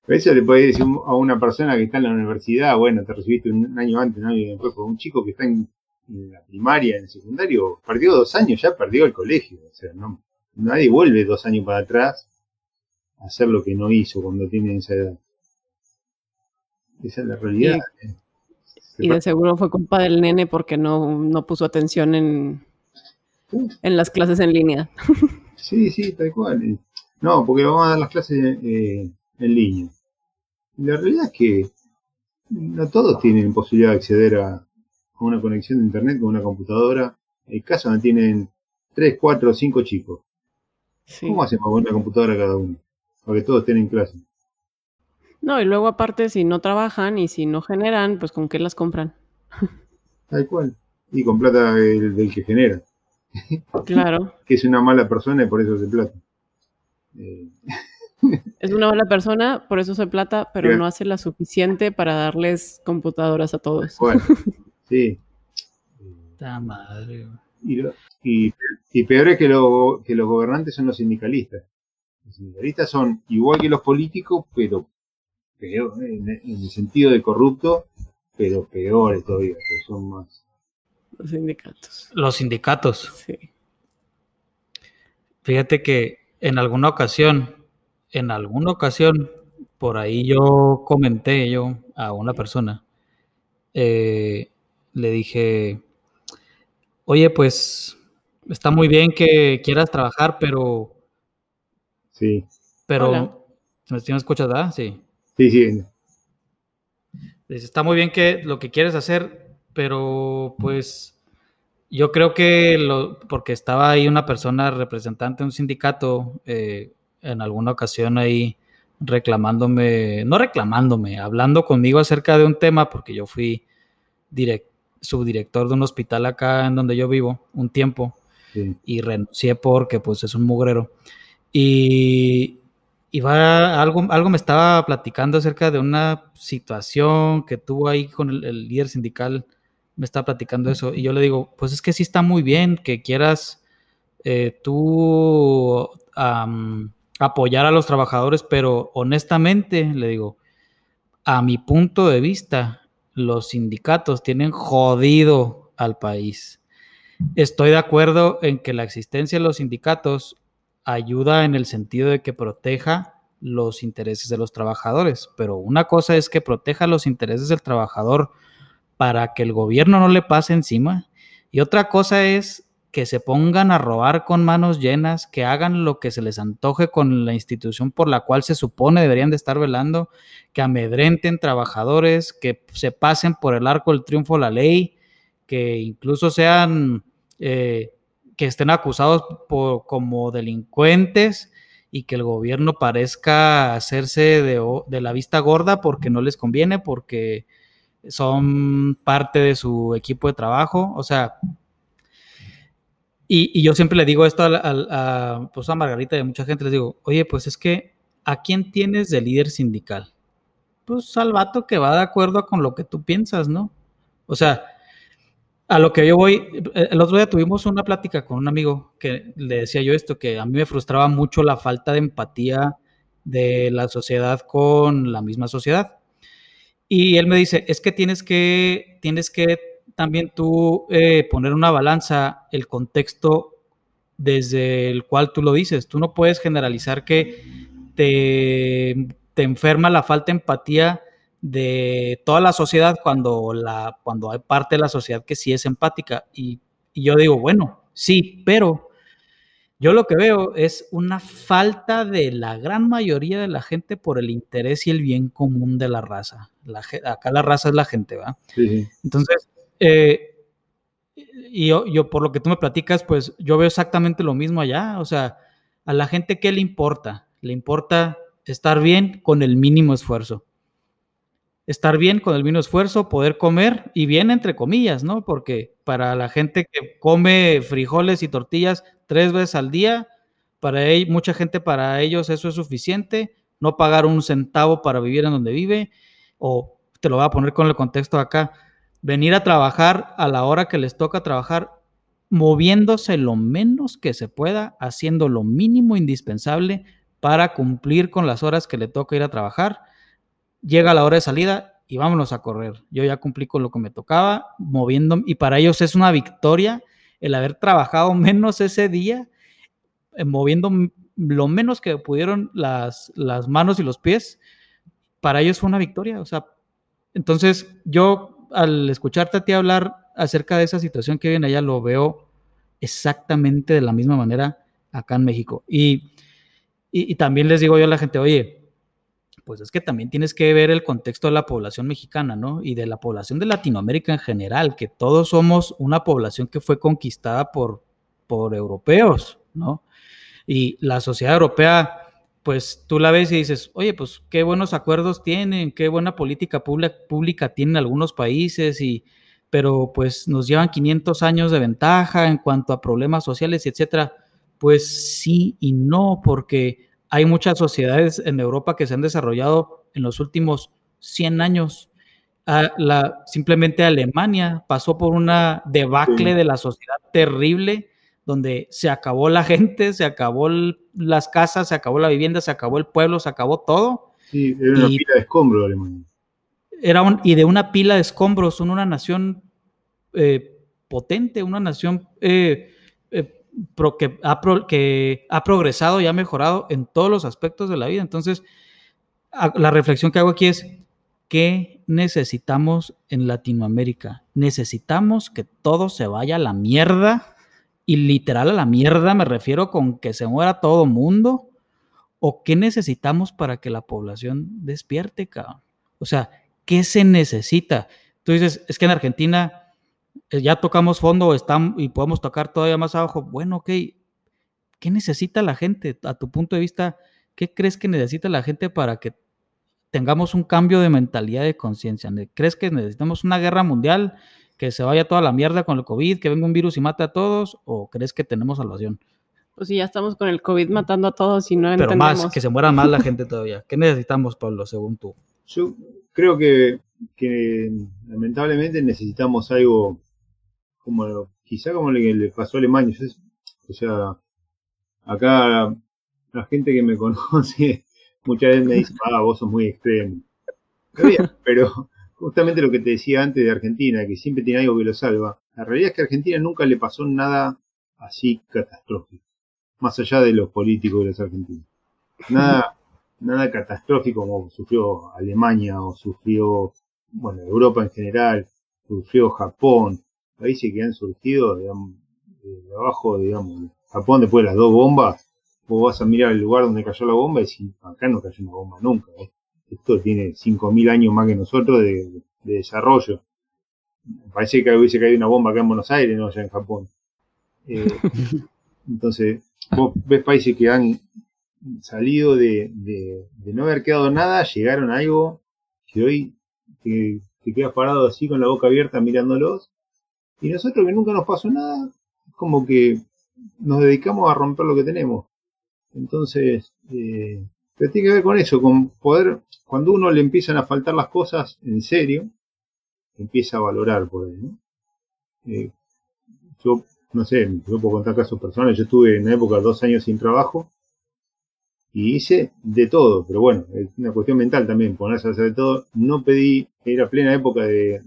Eso le puede decir a una persona que está en la universidad, bueno, te recibiste un año antes, un año después, pero un chico que está en, en la primaria, en el secundario, perdió dos años, ya perdió el colegio. O sea, no, nadie vuelve dos años para atrás a hacer lo que no hizo cuando tiene esa edad. Esa es la realidad. Y de seguro fue culpa del nene porque no, no puso atención en, en las clases en línea. Sí, sí, tal cual. No, porque vamos a dar las clases eh, en línea. La realidad es que no todos tienen posibilidad de acceder a, a una conexión de internet con una computadora. Hay casos donde tienen 3, 4, 5 chicos. Sí. ¿Cómo hacen para poner una computadora cada uno? Para que todos estén en clase. No, y luego aparte, si no trabajan y si no generan, pues con qué las compran. Tal cual. Y con plata del, del que genera. Claro, Que es una mala persona y por eso hace plata. Eh, es una mala persona, por eso se plata, pero no hace la suficiente para darles computadoras a todos. bueno, sí. Ta madre. Y, lo- y, y peor es que, lo- que los gobernantes son los sindicalistas. Los sindicalistas son igual que los políticos, pero peor, en, en el sentido de corrupto, pero peores todavía, que son más. Los sindicatos. Los sindicatos. Sí. Fíjate que en alguna ocasión, en alguna ocasión, por ahí yo comenté yo a una persona, eh, le dije, oye, pues está muy bien que quieras trabajar, pero, Sí, pero, Hola. ¿me, escuchas, verdad? Sí. Sí, sí. Está muy bien que lo que quieres hacer, pero pues yo creo que lo, porque estaba ahí una persona representante de un sindicato eh, en alguna ocasión ahí reclamándome, no reclamándome, hablando conmigo acerca de un tema, porque yo fui direct- subdirector de un hospital acá en donde yo vivo un tiempo sí. y renuncié porque pues es un mugrero. Y, va, algo, algo me estaba platicando acerca de una situación que tuvo ahí con el, líder sindical, me estaba platicando eso, y yo le digo, pues es que sí está muy bien que quieras eh, tú apoyar a los trabajadores, pero honestamente, le digo, a mi punto de vista, los sindicatos tienen jodido al país. Estoy de acuerdo en que la existencia de los sindicatos ayuda en el sentido de que proteja los intereses de los trabajadores, pero una cosa es que proteja los intereses del trabajador para que el gobierno no le pase encima y otra cosa es que se pongan a robar con manos llenas, que hagan lo que se les antoje con la institución por la cual se supone deberían de estar velando, que amedrenten trabajadores, que se pasen por el arco del triunfo la ley, que incluso sean, eh, que estén acusados por, como delincuentes y que el gobierno parezca hacerse de, la vista gorda porque no les conviene, porque son parte de su equipo de trabajo. O sea, y, yo siempre le digo esto a, pues a Margarita y a mucha gente, les digo, oye, pues es que, ¿a quién tienes de líder sindical? pues al vato que va de acuerdo con lo que tú piensas, ¿no? O sea, a lo que yo voy, el otro día tuvimos una plática con un amigo que le decía yo esto, que a mí me frustraba mucho la falta de empatía de la sociedad con la misma sociedad. Y él me dice, es que tienes que, tienes que también tú eh, poner una balanza el contexto desde el cual tú lo dices. Tú no puedes generalizar que te, te enferma la falta de empatía de toda la sociedad cuando, la, cuando hay parte de la sociedad que sí es empática. Y, y yo digo, bueno, sí, pero yo lo que veo es una falta de la gran mayoría de la gente por el interés y el bien común de la raza. La, acá la raza es la gente, ¿va? Sí. Entonces, eh, y yo, yo, por lo que tú me platicas, pues yo veo exactamente lo mismo allá. O sea, a la gente, ¿qué le importa? Le importa estar bien con el mínimo esfuerzo. Estar bien con el mínimo esfuerzo, poder comer, y bien entre comillas, ¿no? Porque para la gente que come frijoles y tortillas tres veces al día, para mucha gente, para ellos eso es suficiente, no pagar un centavo para vivir en donde vive, o te lo voy a poner con el contexto acá, venir a trabajar a la hora que les toca trabajar, moviéndose lo menos que se pueda, haciendo lo mínimo indispensable para cumplir con las horas que le toca ir a trabajar. Llega la hora de salida y vámonos a correr. Yo ya cumplí con lo que me tocaba, moviendo, y para ellos es una victoria el haber trabajado menos ese día, eh, moviendo lo menos que pudieron las, las manos y los pies, para ellos fue una victoria. O sea, entonces yo al escucharte a ti hablar acerca de esa situación que viene allá, lo veo exactamente de la misma manera acá en México. Y, y, también les digo yo a la gente, oye, pues es que también tienes que ver el contexto de la población mexicana, ¿no? Y de la población de Latinoamérica en general, que todos somos una población que fue conquistada por, por europeos, ¿no? Y la sociedad europea pues tú la ves y dices, oye, pues qué buenos acuerdos tienen, qué buena política pública, tienen algunos países, y, pero pues nos llevan 500 años de ventaja en cuanto a problemas sociales, etcétera. Pues sí y no, porque hay muchas sociedades en Europa que se han desarrollado en los últimos 100 años. Ah, la, simplemente Alemania pasó por una debacle de la sociedad terrible donde se acabó la gente, se acabó las casas, se acabó la vivienda, se acabó el pueblo, se acabó todo. Sí, era una pila de escombros Alemania. Era y de una pila de escombros, son una nación eh, potente, una nación eh, eh, que, ha que, ha progresado y ha mejorado en todos los aspectos de la vida. Entonces, la reflexión que hago aquí es, ¿qué necesitamos en Latinoamérica? Necesitamos que todo se vaya a la mierda y literal a la mierda me refiero con que se muera todo mundo. ¿O qué necesitamos para que la población despierte, cabrón? O sea, ¿qué se necesita? Tú dices, es que en Argentina ya tocamos fondo y podemos tocar todavía más abajo. Bueno, ok, ¿qué necesita la gente? A tu punto de vista, ¿qué crees que necesita la gente para que tengamos un cambio de mentalidad de conciencia? ¿Crees que necesitamos una guerra mundial? que se vaya toda la mierda con el COVID, que venga un virus y mate a todos, o crees que tenemos salvación? Pues si ya estamos con el COVID matando a todos y no Pero más, que se muera más la gente todavía. ¿Qué necesitamos, Pablo, según tú? Yo creo que, lamentablemente necesitamos algo como quizá como que le pasó a Alemania. o sea, acá la gente que me conoce muchas veces me dice, ah, vos sos muy extremo. Pero justamente lo que te decía antes de Argentina, que siempre tiene algo que lo salva. La realidad es que a Argentina nunca le pasó nada así catastrófico, más allá de los políticos de los argentinos. Nada, nada catastrófico como sufrió Alemania o sufrió, bueno, Europa en general, sufrió Japón, países que han surgido de abajo, digamos, Japón después de las dos bombas, vos vas a mirar el lugar donde cayó la bomba y decís, acá no cayó una bomba nunca. ¿eh? esto tiene 5.000 años más que nosotros de, desarrollo. Parece que hubiese caído una bomba acá en Buenos Aires, no allá en Japón. Eh, entonces, vos ves países que han salido de, no haber quedado nada, llegaron a algo que hoy te, quedas parado así con la boca abierta mirándolos. Y nosotros que nunca nos pasó nada, como que nos dedicamos a romper lo que tenemos. Entonces, eh, Pero tiene que ver con eso, con poder, cuando uno le empiezan a faltar las cosas en serio, empieza a valorar ahí, ¿no? Eh, yo, no sé, yo puedo contar casos personales, yo estuve en una época dos años sin trabajo y hice de todo, pero bueno, es una cuestión mental también, ponerse a hacer de todo. No pedí, era plena época de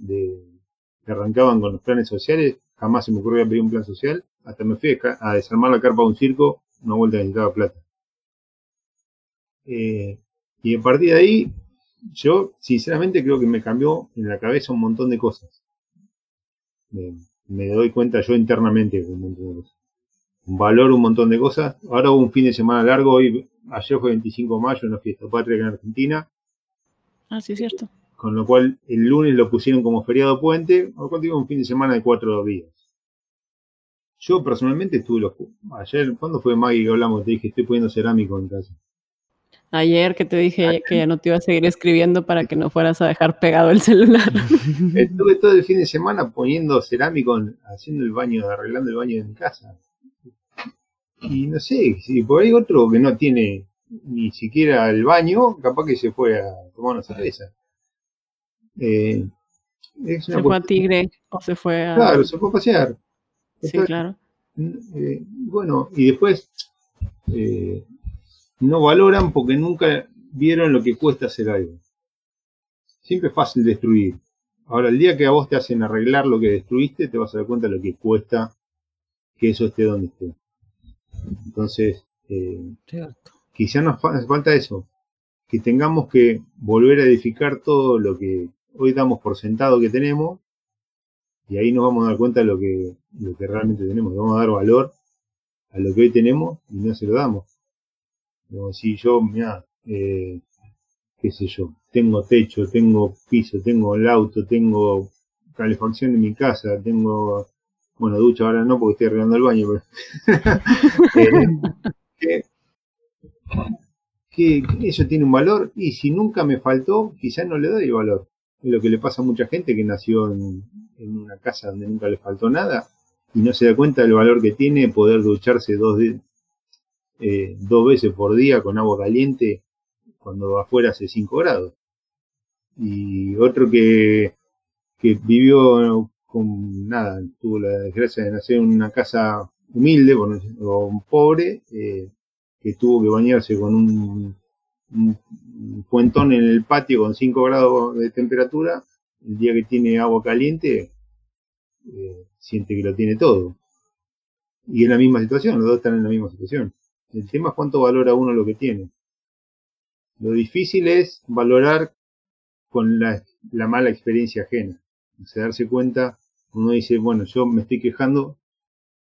que arrancaban con los planes sociales, jamás se me ocurrió pedir un plan social, hasta me fui a desarmar la carpa de un circo, una vuelta necesitaba plata. Eh, y a partir de ahí, yo sinceramente creo que me cambió en la cabeza un montón de cosas. me doy cuenta yo internamente un montón de cosas. Valoro un montón de cosas. Ahora hubo un fin de semana largo, hoy, ayer fue 25 de mayo, una fiesta patria en Argentina. Ah, sí, es cierto. Con lo cual el lunes lo pusieron como feriado puente, o contigo un fin de semana de cuatro días. Yo personalmente estuve los... Ayer, ¿cuándo fue Maggie que hablamos? Te dije, estoy poniendo cerámico en casa. Ayer que te dije que ya no te iba a seguir escribiendo para que no fueras a dejar pegado el celular. Estuve todo el fin de semana poniendo cerámico, haciendo el baño, arreglando el baño de mi casa. Y no sé, si por ahí otro que no tiene ni siquiera el baño, capaz que se fue a tomar una cerveza. Eh, se fue a Tigre o se fue a... Claro, se fue a pasear. Sí, claro. Eh, bueno, y después eh, no valoran porque nunca vieron lo que cuesta hacer algo. Siempre es fácil destruir. Ahora, el día que a vos te hacen arreglar lo que destruiste, te vas a dar cuenta de lo que cuesta que eso esté donde esté. Entonces, eh, quizá nos falta eso, que tengamos que volver a edificar todo lo que hoy damos por sentado que tenemos y ahí nos vamos a dar cuenta de lo que, lo que realmente tenemos. vamos a dar valor a lo que hoy tenemos y no se lo damos. Como si yo, mira, eh, qué sé yo, tengo techo, tengo piso, tengo el auto, tengo calefacción en mi casa, tengo, bueno, ducha ahora no porque estoy arreglando el baño, pero eh, que, eso tiene un valor y si nunca me faltó, quizás no le doy valor. Es lo que le pasa a mucha gente que nació en, una casa donde nunca le faltó nada y no se da cuenta del valor que tiene poder ducharse dos, eh, dos veces por día con agua caliente cuando afuera hace 5 grados. Y otro que, que vivió con nada, tuvo la desgracia de nacer en una casa humilde o pobre, eh, que tuvo que bañarse con un, un, puentón en el patio con 5 grados de temperatura, el día que tiene agua caliente, eh, siente que lo tiene todo. Y en la misma situación, los dos están en la misma situación. El tema es cuánto valora uno lo que tiene. Lo difícil es valorar con la, mala experiencia ajena. O sea, darse cuenta, uno dice, bueno, yo me estoy quejando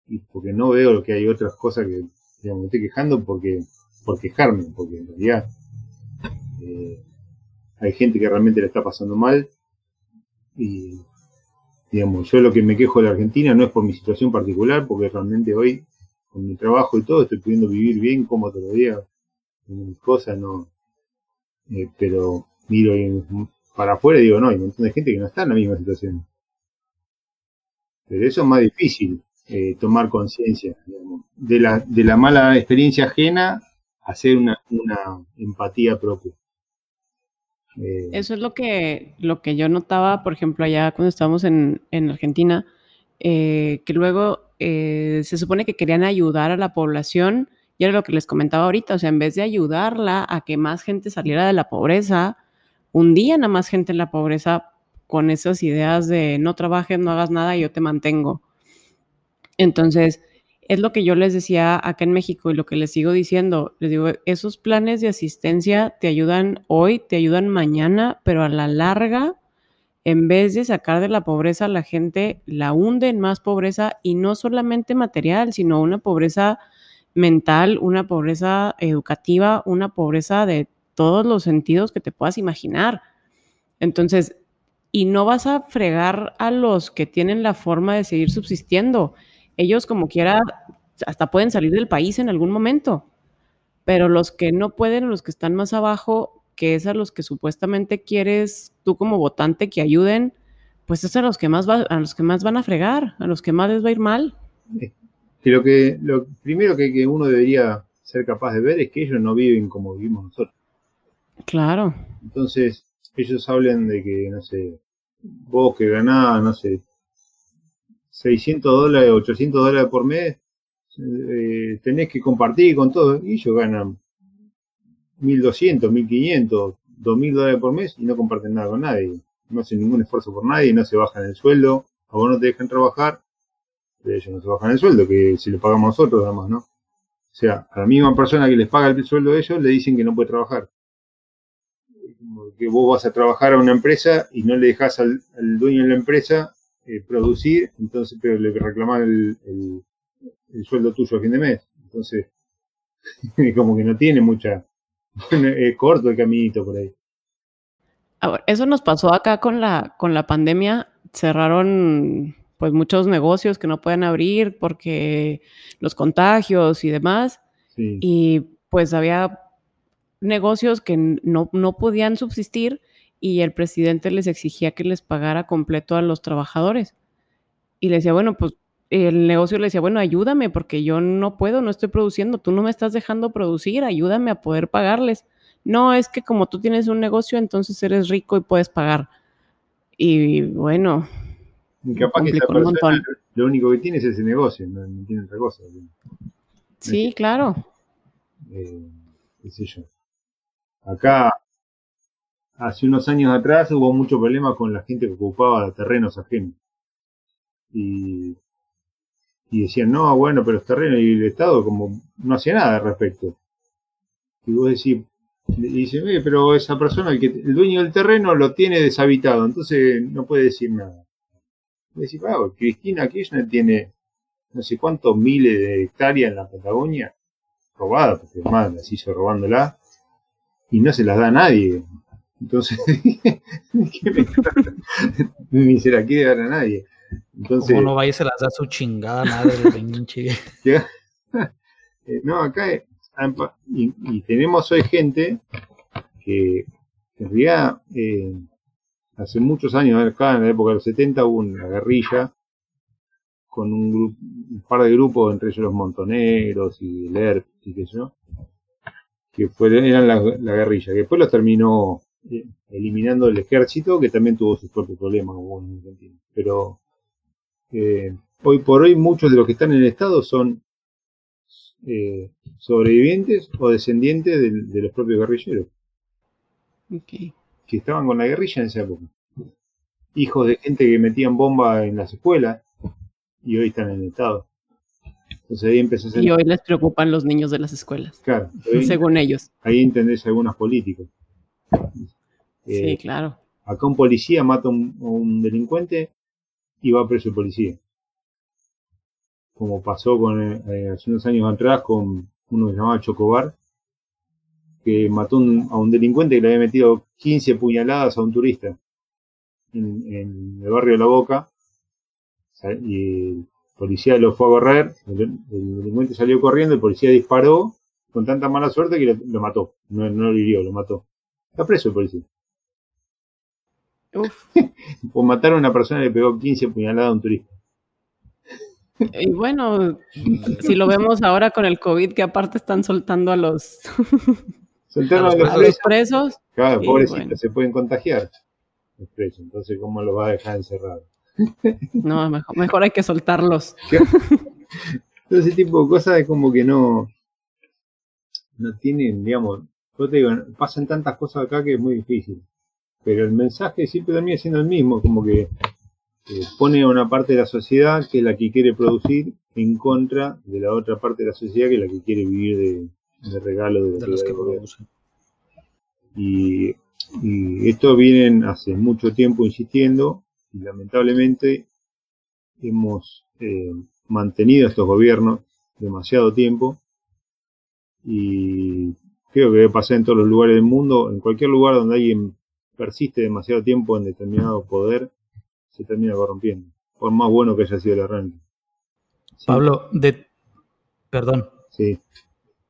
y porque no veo que hay otras cosas que digamos, me estoy quejando porque por quejarme, porque en realidad eh, hay gente que realmente le está pasando mal y digamos, yo lo que me quejo de la Argentina no es por mi situación particular, porque realmente hoy con mi trabajo y todo, estoy pudiendo vivir bien, como te lo diga, mis cosas, no. Eh, pero miro para afuera y digo, no, hay un montón de gente que no está en la misma situación. Pero eso es más difícil, eh, tomar conciencia de la, de la mala experiencia ajena, hacer una, una empatía propia. Eh, eso es lo que, lo que yo notaba, por ejemplo, allá cuando estábamos en, en Argentina, que luego eh, se supone que querían ayudar a la población y era lo que les comentaba ahorita, o sea, en vez de ayudarla a que más gente saliera de la pobreza, hundían a más gente en la pobreza con esas ideas de no trabajes, no hagas nada yo te mantengo. Entonces, es lo que yo les decía acá en México y lo que les sigo diciendo. Les digo, esos planes de asistencia te ayudan hoy, te ayudan mañana, pero a la larga en vez de sacar de la pobreza a la gente, la hunde en más pobreza y no solamente material, sino una pobreza mental, una pobreza educativa, una pobreza de todos los sentidos que te puedas imaginar. Entonces, y no vas a fregar a los que tienen la forma de seguir subsistiendo. Ellos como quiera hasta pueden salir del país en algún momento, pero los que no pueden, los que están más abajo, que es a los que supuestamente quieres tú como votante que ayuden, pues es a los que más va, a los que más van a fregar, a los que más les va a ir mal. Y lo que lo primero que, uno debería ser capaz de ver es que ellos no viven como vivimos nosotros. Claro. Entonces, ellos hablan de que, no sé, vos que ganás, no sé, 600 dólares, 800 dólares por mes, eh, tenés que compartir con todos. Y ellos ganan 1200, 1500, 2000 dólares por mes y no comparten nada con nadie. No hacen ningún esfuerzo por nadie, no se bajan el sueldo, a vos no te dejan trabajar, pero ellos no se bajan el sueldo, que si le pagamos nosotros, nada más, ¿no? O sea, a la misma persona que les paga el sueldo de ellos, le dicen que no puede trabajar. Que vos vas a trabajar a una empresa y no le dejas al, dueño de la empresa eh, producir, entonces, pero le reclaman el, el, sueldo tuyo a fin de mes. Entonces, como que no tiene mucha, es corto el caminito por ahí. eso nos pasó acá con la, con la pandemia. Cerraron pues muchos negocios que no pueden abrir porque los contagios y demás. Y pues había negocios que no, no podían subsistir y el presidente les exigía que les pagara completo a los trabajadores. Y le decía, bueno, pues el negocio le decía, bueno, ayúdame porque yo no puedo, no estoy produciendo, tú no me estás dejando producir, ayúdame a poder pagarles. No, es que como tú tienes un negocio, entonces eres rico y puedes pagar. Y bueno, un montón. lo único que tiene es ese negocio, no, tiene otra cosa. Sí, claro. Eh, qué sé yo. Acá, hace unos años atrás hubo mucho problema con la gente que ocupaba terrenos ajenos. Y, y decían, no, bueno, pero los terrenos y el Estado como no hacía nada al respecto. Y vos decís, y dice, pero esa persona, el, el dueño del terreno lo tiene deshabitado, entonces no puede decir nada. Y decís, ah, Cristina Kirchner tiene no sé cuántos miles de hectáreas en la Patagonia robadas, porque además las hizo robándola, y no se las da a nadie. Entonces, ni se la quiere dar a nadie. Entonces, ¿Cómo no vaya y se las da su chingada madre eh, no, acá y, tenemos hoy gente que en realidad eh, hace muchos años, acá en la época de los 70 hubo una guerrilla con un, grupo, un par de grupos, entre ellos los montoneros y el ERP y qué sé yo, que eran la, guerrilla, que después los terminó eh, eliminando el ejército, que también tuvo sus propios problemas, pero eh, hoy por hoy muchos de los que están en el Estado son eh, sobrevivientes o descendientes de, los propios guerrilleros. Que estaban con la guerrilla en esa época. Hijos de gente que metían bomba en las escuelas y hoy están en el Estado. Entonces ahí empezó a Y hoy les preocupan los niños de las escuelas. Claro. según ellos. Ahí entendés algunos políticos. sí, eh, claro. Acá un policía mata a un, delincuente y va preso el policía como pasó con, eh, hace unos años atrás con uno que se llamaba Chocobar, que mató a un delincuente que le había metido 15 puñaladas a un turista en, el barrio de La Boca. Y el policía lo fue a correr, el, delincuente salió corriendo, el policía disparó con tanta mala suerte que lo, mató. No, no, lo hirió, lo mató. Está preso el policía. Uf. Por matar a una persona le pegó 15 puñaladas a un turista. Y bueno, si lo vemos ahora con el COVID, que aparte están soltando a los, a los, presos. Claro, pobrecitos, se pueden contagiar los presos. Entonces, ¿cómo los va a dejar encerrados? No, mejor, mejor hay que soltarlos. Todo ese tipo de cosas es como que no, no tienen, digamos, yo te digo, pasan tantas cosas acá que es muy difícil. Pero el mensaje siempre termina siendo el mismo, como que pone a una parte de la sociedad que es la que quiere producir en contra de la otra parte de la sociedad que es la que quiere vivir de, regalo de, los que producen. Y, esto vienen hace mucho tiempo insistiendo y lamentablemente hemos eh, mantenido estos gobiernos demasiado tiempo y creo que debe pasar en todos los lugares del mundo, en cualquier lugar donde alguien persiste demasiado tiempo en determinado poder, se termina corrompiendo, por más bueno que haya sido el arranque. Pablo, de... Perdón. Sí.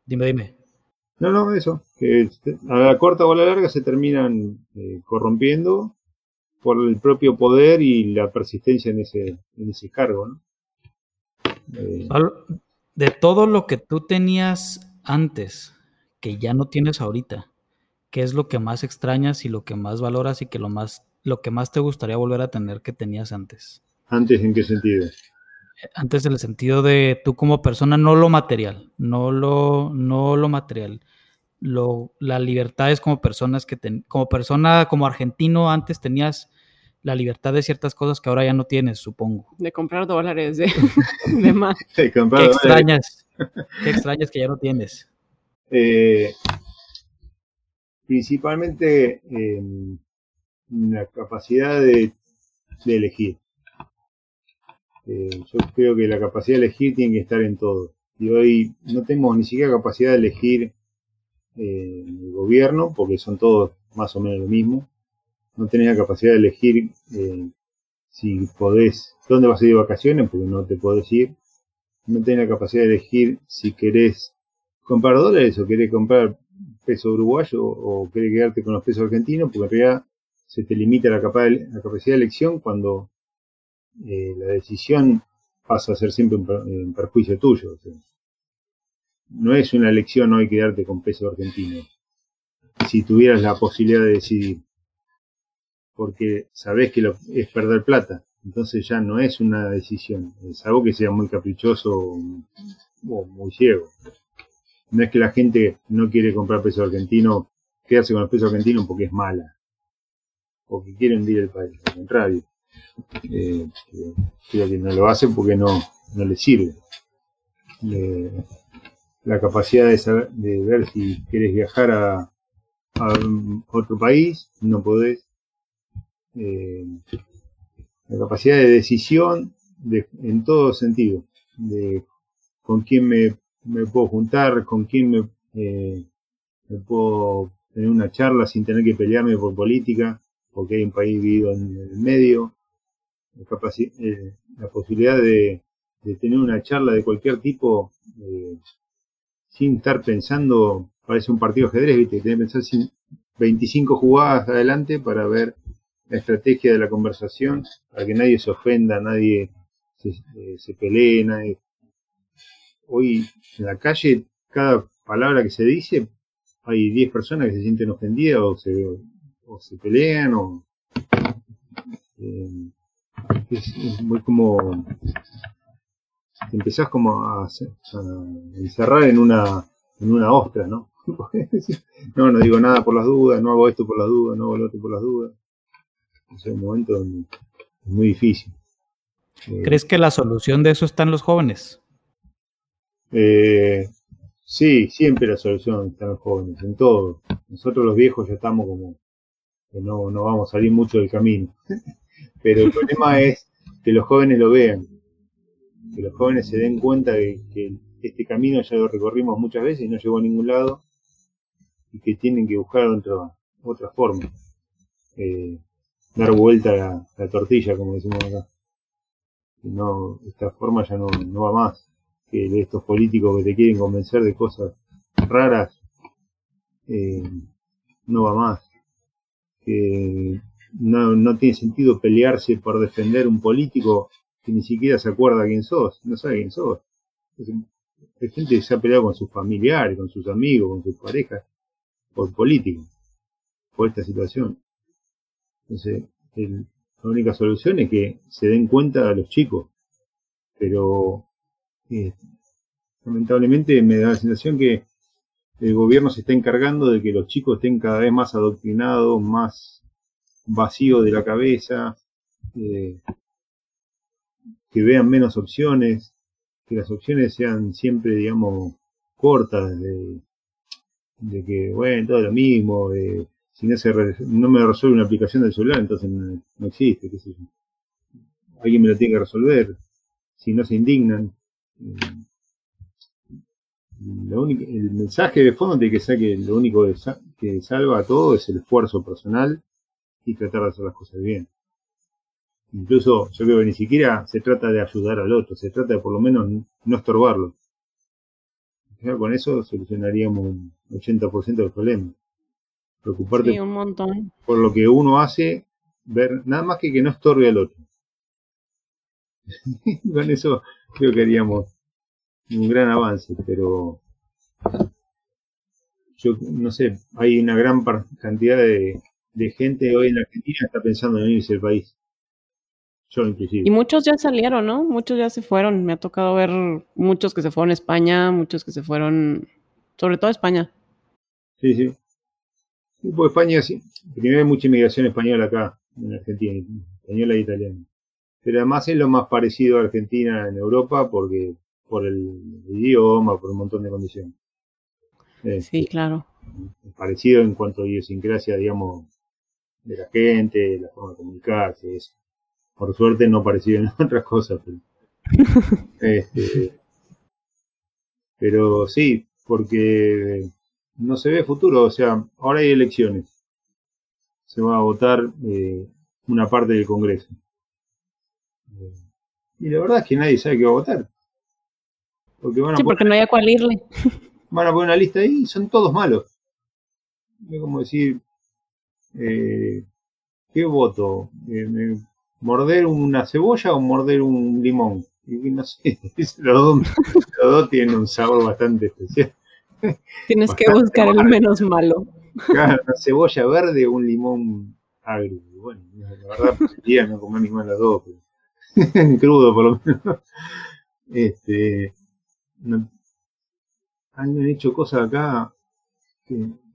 Dime, dime. No, no, eso. Que a la corta o a la larga se terminan eh, corrompiendo por el propio poder y la persistencia en ese, en cargo, ¿no? Eh, Pablo, de todo lo que tú tenías antes que ya no tienes ahorita? ¿Qué es lo que más extrañas y lo que más valoras y que lo más lo que más te gustaría volver a tener que tenías antes? ¿Antes en qué sentido? Antes en el sentido de tú como persona, no lo material, no lo, no lo material. Lo, la libertad es como personas que como persona, como argentino, antes tenías la libertad de ciertas cosas que ahora ya no tienes, supongo. De comprar dólares de, de más. ¿Qué extrañas? ¿Qué extrañas que ya no tienes? Eh, principalmente eh, la capacidad de, elegir. Eh, yo creo que la capacidad de elegir tiene que estar en todo. Y hoy no tenemos ni siquiera capacidad de elegir eh, el gobierno, porque son todos más o menos lo mismo. No tenés la capacidad de elegir eh, si podés, dónde vas a ir de vacaciones, porque no te podés ir. No tenés la capacidad de elegir si querés comprar dólares o querés comprar peso uruguayo o querés quedarte con los pesos argentinos, porque en realidad se te limita la, capacidad de elección cuando eh, la decisión pasa a ser siempre un, perjuicio tuyo. no es una elección hoy quedarte con peso argentino. Si tuvieras la posibilidad de decidir, porque sabes que lo, es perder plata, entonces ya no es una decisión, es algo que sea muy caprichoso o muy ciego. No es que la gente no quiere comprar peso argentino, quedarse con el peso argentino porque es mala o que quiere hundir el país, al contrario. Eh, creo que no lo hacen porque no, no le sirve. la capacidad de, de ver si quieres viajar a, otro país, no podés. Eh, la capacidad de decisión de, en todo sentido, de con quién me, me puedo juntar, con quién me, eh, me puedo tener una charla sin tener que pelearme por política, porque hay un país vivido en el medio, eh, la posibilidad de, tener una charla de cualquier tipo eh, sin estar pensando, parece un partido de ajedrez, ¿viste? Tener que pensar 25 jugadas adelante para ver la estrategia de la conversación, para que nadie se ofenda, nadie se, eh, se pelee, nadie... Hoy en la calle, cada palabra que se dice, hay 10 personas que se sienten ofendidas o se o se pelean o eh, es, muy como empezás como a, encerrar en una en una ostra, ¿no? no, no digo nada por las dudas, no hago esto por las dudas, no hago lo otro por las dudas. Es un momento muy difícil. Eh, ¿Crees que la solución de eso está en los jóvenes? Eh, sí, siempre la solución está en los jóvenes, en todo. Nosotros los viejos ya estamos como no, no vamos a salir mucho del camino. Pero el problema es que los jóvenes lo vean, que los jóvenes se den cuenta de que este camino ya lo recorrimos muchas veces y no llegó a ningún lado y que tienen que buscar otra, otra forma. Eh, dar vuelta a la, tortilla, como decimos acá. No, esta forma ya no, no va más. Que estos políticos que te quieren convencer de cosas raras, eh, no va más que no, no tiene sentido pelearse por defender un político que ni siquiera se acuerda quién sos, no sabe quién sos. Hay gente que se ha peleado con sus familiares, con sus amigos, con sus parejas, por político, por esta situación. Entonces, la única solución es que se den cuenta a los chicos. Pero, eh, lamentablemente, me da la sensación que el gobierno se está encargando de que los chicos estén cada vez más adoctrinados, más vacíos de la cabeza, eh, que vean menos opciones, que las opciones sean siempre, digamos, cortas, de, que, bueno, todo lo mismo, si no, se no me resuelve una aplicación del celular, entonces no, existe, qué sé yo. Alguien me lo tiene que resolver, si no se indignan. Eh, el mensaje de fondo tiene que ser que lo único que, salva a todo es el esfuerzo personal y tratar de hacer las cosas bien. Incluso yo creo que ni siquiera se trata de ayudar al otro, se trata de por lo menos no estorbarlo. con eso solucionaríamos un 80% del problema. Preocuparte por lo que uno hace, ver nada más que que no estorbe al otro. con eso creo que haríamos un gran avance, pero yo no sé, hay una gran cantidad de, gente hoy en Argentina que está pensando en irse del país. Yo inclusive. Y muchos ya salieron, ¿no? Muchos ya se fueron. Me ha tocado ver muchos que se fueron a España, muchos que se fueron, sobre todo a España. Sí, sí. pues España, sí. Primero hay mucha inmigración española acá, en Argentina, española e italiana. Pero además es lo más parecido a Argentina en Europa porque por el idioma, por un montón de condiciones. sí, este, claro. Parecido en cuanto a idiosincrasia, digamos, de la gente, la forma de comunicarse, eso. Por suerte no parecido en otras cosas. Pero, este, pero sí, porque no se ve futuro, o sea, ahora hay elecciones. Se va a votar eh, una parte del Congreso. Y la verdad es que nadie sabe qué va a votar. Porque sí, porque no hay a cuál irle. Van a poner una lista ahí y son todos malos. Es como decir, eh, ¿qué voto? Eh, ¿Morder una cebolla o morder un limón? Y no sé, los dos, tienen un sabor bastante especial. Tienes que buscar el menos malo. una cebolla verde o un limón agrio. Bueno, la verdad, preferiría no comer ninguno de los dos. crudo por lo menos. Este, han hecho cosas acá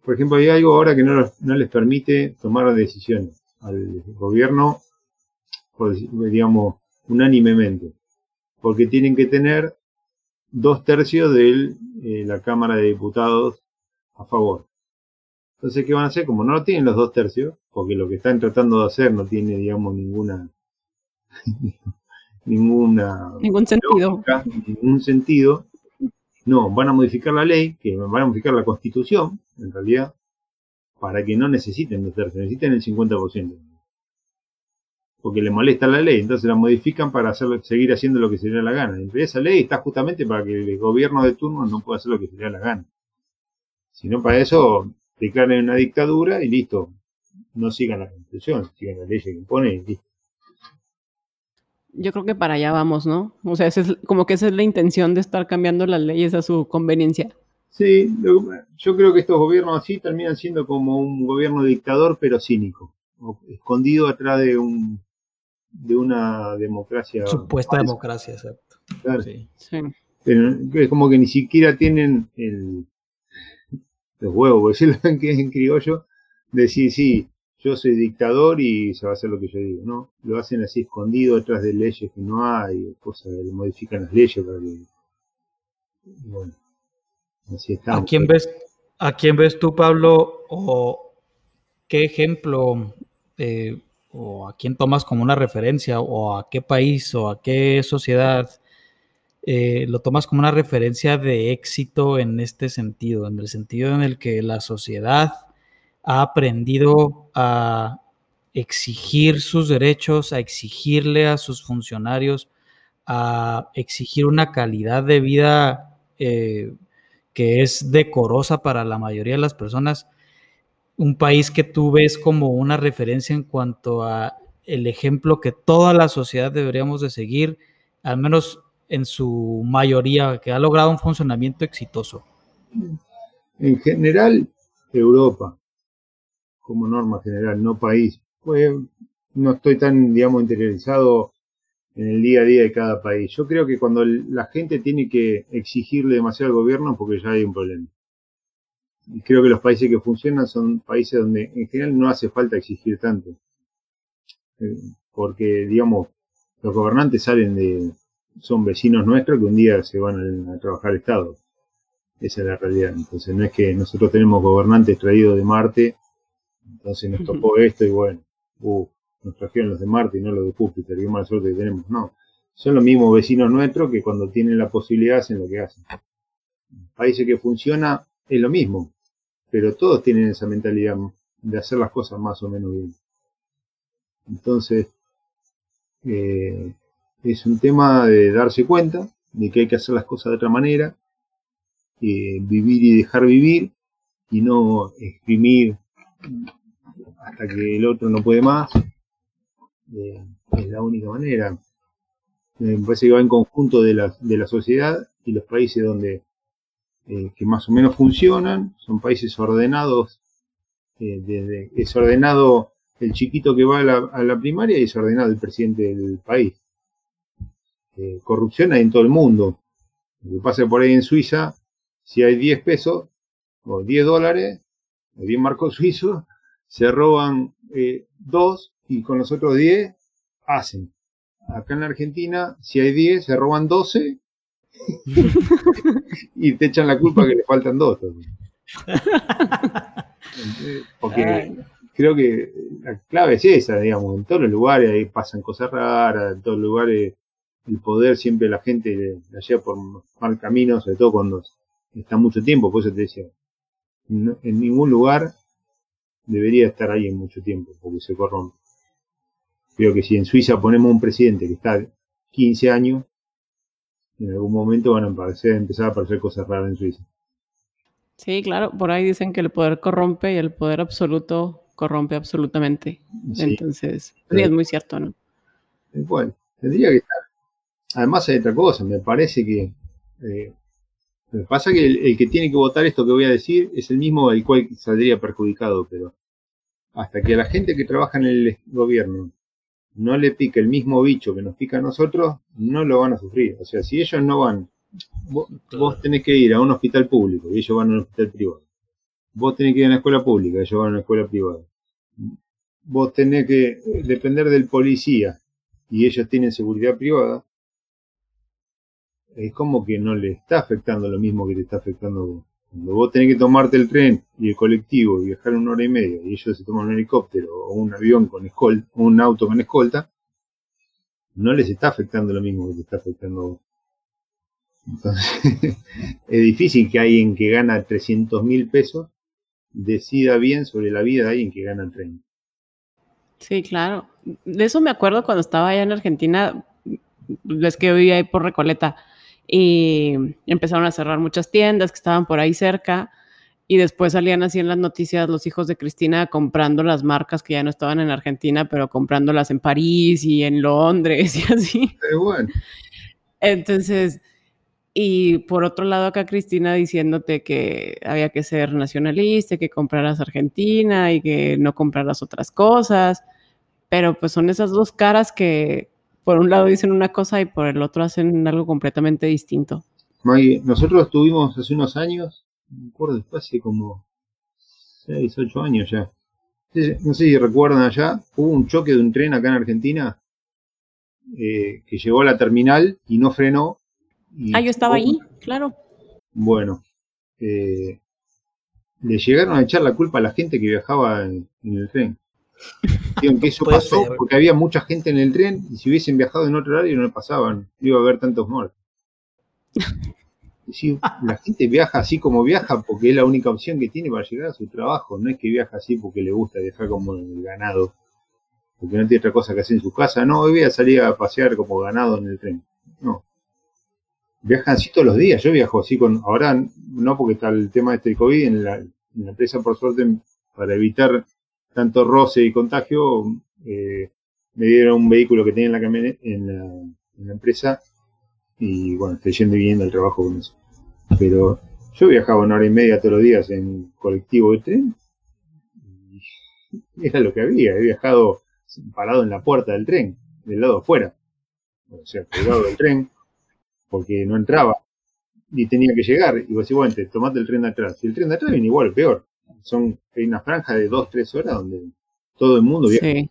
por ejemplo, hay algo ahora que no, no les permite tomar decisiones al gobierno, digamos, unánimemente, porque tienen que tener dos tercios de eh, la Cámara de Diputados a favor. Entonces, ¿qué van a hacer? Como no lo tienen los dos tercios, porque lo que están tratando de hacer no tiene, digamos, ninguna ninguna ningún sentido. ningún sentido. No, van a modificar la ley, que van a modificar la constitución, en realidad, para que no necesiten los tercios, necesiten el 50%. Porque le molesta la ley, entonces la modifican para hacer, seguir haciendo lo que se le da la gana. Entre esa ley está justamente para que el gobierno de turno no pueda hacer lo que se le da la gana. Si no, para eso declaren una dictadura y listo. No sigan la constitución, sigan la ley que impone y listo. Yo creo que para allá vamos, ¿no? O sea, es, como que esa es la intención de estar cambiando las leyes a su conveniencia. Sí, yo creo que estos gobiernos así terminan siendo como un gobierno dictador, pero cínico, escondido atrás de un de una democracia. Supuesta democracia, exacto. Claro. Sí. Pero es como que ni siquiera tienen el, los huevos, por decirlo en criollo, decir, sí, yo soy dictador y se va a hacer lo que yo digo, ¿no? Lo hacen así escondido detrás de leyes que no hay, cosas, le modifican las leyes para que... Bueno, así estamos. ¿A quién ves, a quién ves tú, Pablo, o qué ejemplo, eh, o a quién tomas como una referencia, o a qué país, o a qué sociedad eh, lo tomas como una referencia de éxito en este sentido, en el sentido en el que la sociedad ha aprendido a exigir sus derechos, a exigirle a sus funcionarios, a exigir una calidad de vida eh, que es decorosa para la mayoría de las personas. Un país que tú ves como una referencia en cuanto a el ejemplo que toda la sociedad deberíamos de seguir, al menos en su mayoría, que ha logrado un funcionamiento exitoso. En general, Europa como norma general, no país. Pues no estoy tan, digamos, interiorizado en el día a día de cada país. Yo creo que cuando la gente tiene que exigirle demasiado al gobierno, porque ya hay un problema. Y creo que los países que funcionan son países donde en general no hace falta exigir tanto. Eh, porque, digamos, los gobernantes salen de, son vecinos nuestros que un día se van a, a trabajar Estado. Esa es la realidad. Entonces no es que nosotros tenemos gobernantes traídos de Marte entonces nos tocó esto y bueno, uh, nos trajeron los de Marte y no los de Júpiter, qué mala suerte que tenemos. No, son los mismos vecinos nuestros que cuando tienen la posibilidad hacen lo que hacen. Países que funciona es lo mismo, pero todos tienen esa mentalidad de hacer las cosas más o menos bien. Entonces, eh, es un tema de darse cuenta de que hay que hacer las cosas de otra manera, eh, vivir y dejar vivir, y no exprimir hasta que el otro no puede más. Eh, es la única manera. me parece que va en conjunto de la, de la sociedad y los países donde eh, que más o menos funcionan, son países ordenados, eh, es ordenado el chiquito que va a la, a la primaria y es ordenado el presidente del país. Corrupción hay en todo el mundo. Lo que pasa por ahí en Suiza, si hay 10 pesos o 10 dólares, o 10 marcos suizos, se roban eh, dos y con los otros 10 hacen. Acá en la Argentina, si hay 10, se roban 12 y te echan la culpa que le faltan dos. también. Porque creo que la clave es esa, digamos, en todos los lugares ahí pasan cosas raras, en todos los lugares el poder siempre la gente la lleva por mal camino, sobre todo cuando está mucho tiempo, por eso te decía, en ningún lugar debería estar alguien mucho tiempo, porque se corrompe. Creo que si en Suiza ponemos un presidente que está 15 años, en algún momento van a aparecer, empezar a aparecer cosas raras en Suiza. Sí, claro, por ahí dicen que el poder corrompe y el poder absoluto corrompe absolutamente. Sí, Entonces, sí, es muy cierto, ¿no? Bueno, tendría que estar. Además hay otra cosa, me parece que... eh, me pasa que el, el que tiene que votar esto que voy a decir es el mismo el cual saldría perjudicado, pero hasta que a la gente que trabaja en el gobierno no le pique el mismo bicho que nos pica a nosotros, no lo van a sufrir. O sea, si ellos no van, vos, vos tenés que ir a un hospital público y ellos van a un hospital privado. Vos tenés que ir a una escuela pública, ellos van a una escuela privada. Vos tenés que depender del policía y ellos tienen seguridad privada, es como que no le está afectando lo mismo que te está afectando a vos. Cuando vos tenés que tomarte el tren y el colectivo y viajar una hora y media y ellos se toman un helicóptero o un avión con escolta, un auto con escolta, no les está afectando lo mismo que te está afectando vos. Entonces, es difícil que alguien que gana 300 mil pesos decida bien sobre la vida de alguien que gana 30. Sí, claro. De eso me acuerdo cuando estaba allá en Argentina, ves que vivía ahí por Recoleta y empezaron a cerrar muchas tiendas que estaban por ahí cerca y después salían así en las noticias los hijos de Cristina comprando las marcas que ya no estaban en Argentina, pero comprándolas en París y en Londres y así. Pero bueno, Entonces, y por otro lado acá Cristina diciéndote que había que ser nacionalista, que compraras Argentina y que no compraras otras cosas, pero pues son esas dos caras que por un lado dicen una cosa y por el otro hacen algo completamente distinto. Maggie, nosotros tuvimos hace unos años, no me acuerdo, después hace como 6, 8 años ya. No sé- si recuerdan allá, hubo un choque de un tren acá en Argentina eh, que llegó a la terminal y no frenó. y Ah, yo estaba ahí, claro. Bueno, eh, le llegaron a echar la culpa a la gente que viajaba en, en el tren. Dijeron que eso pasó ser. porque había mucha gente en el tren y si hubiesen viajado en otro horario no le pasaban, no iba a haber tantos muertos. Sí, la gente viaja así como viaja porque es la única opción que tiene para llegar a su trabajo, no es que viaja así porque le gusta viajar como el ganado, porque no tiene otra cosa que hacer en su casa, no, hoy voy a salir a pasear como ganado en el tren, no. Viajan así todos los días, yo viajo así con, ahora no porque está el tema este del COVID, en la, en la empresa por suerte para evitar tanto roce y contagio, eh, me dieron un vehículo que tenía en la en la, en la empresa, y bueno, estoy yendo y viniendo al trabajo con eso. Pero yo viajaba una hora y media todos los días en colectivo de tren, y era lo que había, he viajado parado en la puerta del tren, del lado afuera, o sea, colgado del tren, porque no entraba, y tenía que llegar, y vos decís, te tomate el tren de atrás, y el tren de atrás viene igual, peor, son, hay una franja de dos, tres horas donde todo el mundo viaja. Sí.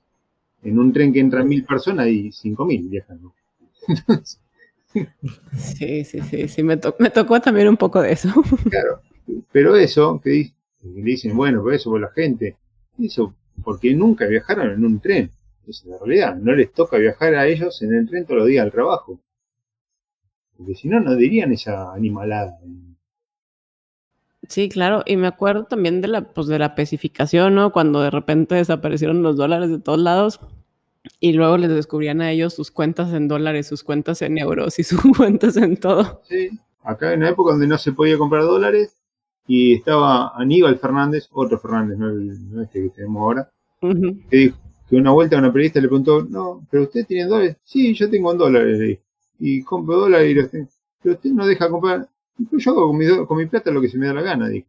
En un tren que entran mil personas y cinco mil viajan. ¿no? Entonces, Sí, sí, sí, sí, me, to- me tocó también un poco de eso. claro. Pero eso, que di- que dicen, bueno, pero eso por la gente, eso porque nunca viajaron en un tren. Esa es la realidad. No les toca viajar a ellos en el tren todos los días al trabajo. Porque si no, no dirían esa animalada. Sí, claro, y me acuerdo también de la, pues, de la especificación, ¿no? Cuando de repente desaparecieron los dólares de todos lados y luego les descubrían a ellos sus cuentas en dólares, sus cuentas en euros y sus cuentas en todo. Sí. Acá en una época donde no se podía comprar dólares y estaba Aníbal Fernández, otro Fernández, no, el, no este que tenemos ahora, que dijo que una vuelta una periodista le preguntó, no, pero usted tiene dólares. Sí, yo tengo en dólares. le dijo. Y compro dólares y los tengo. Pero usted no deja comprar. Yo hago con mi, con mi plata lo que se me da la gana, dijo.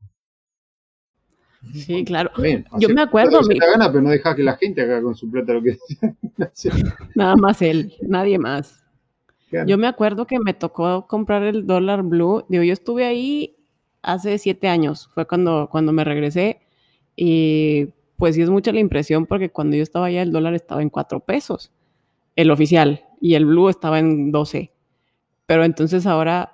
Sí, claro. Bien, Yo me acuerdo, la gana, pero no dejas que la gente haga con su plata lo que Nada más él, nadie más. Claro. Yo me acuerdo que me tocó comprar el dólar blue. Digo, yo estuve ahí hace siete años, fue cuando, cuando me regresé. Y pues sí es mucha la impresión porque cuando yo estaba allá el dólar estaba en cuatro pesos, el oficial, y el blue estaba en 12. Pero entonces ahora,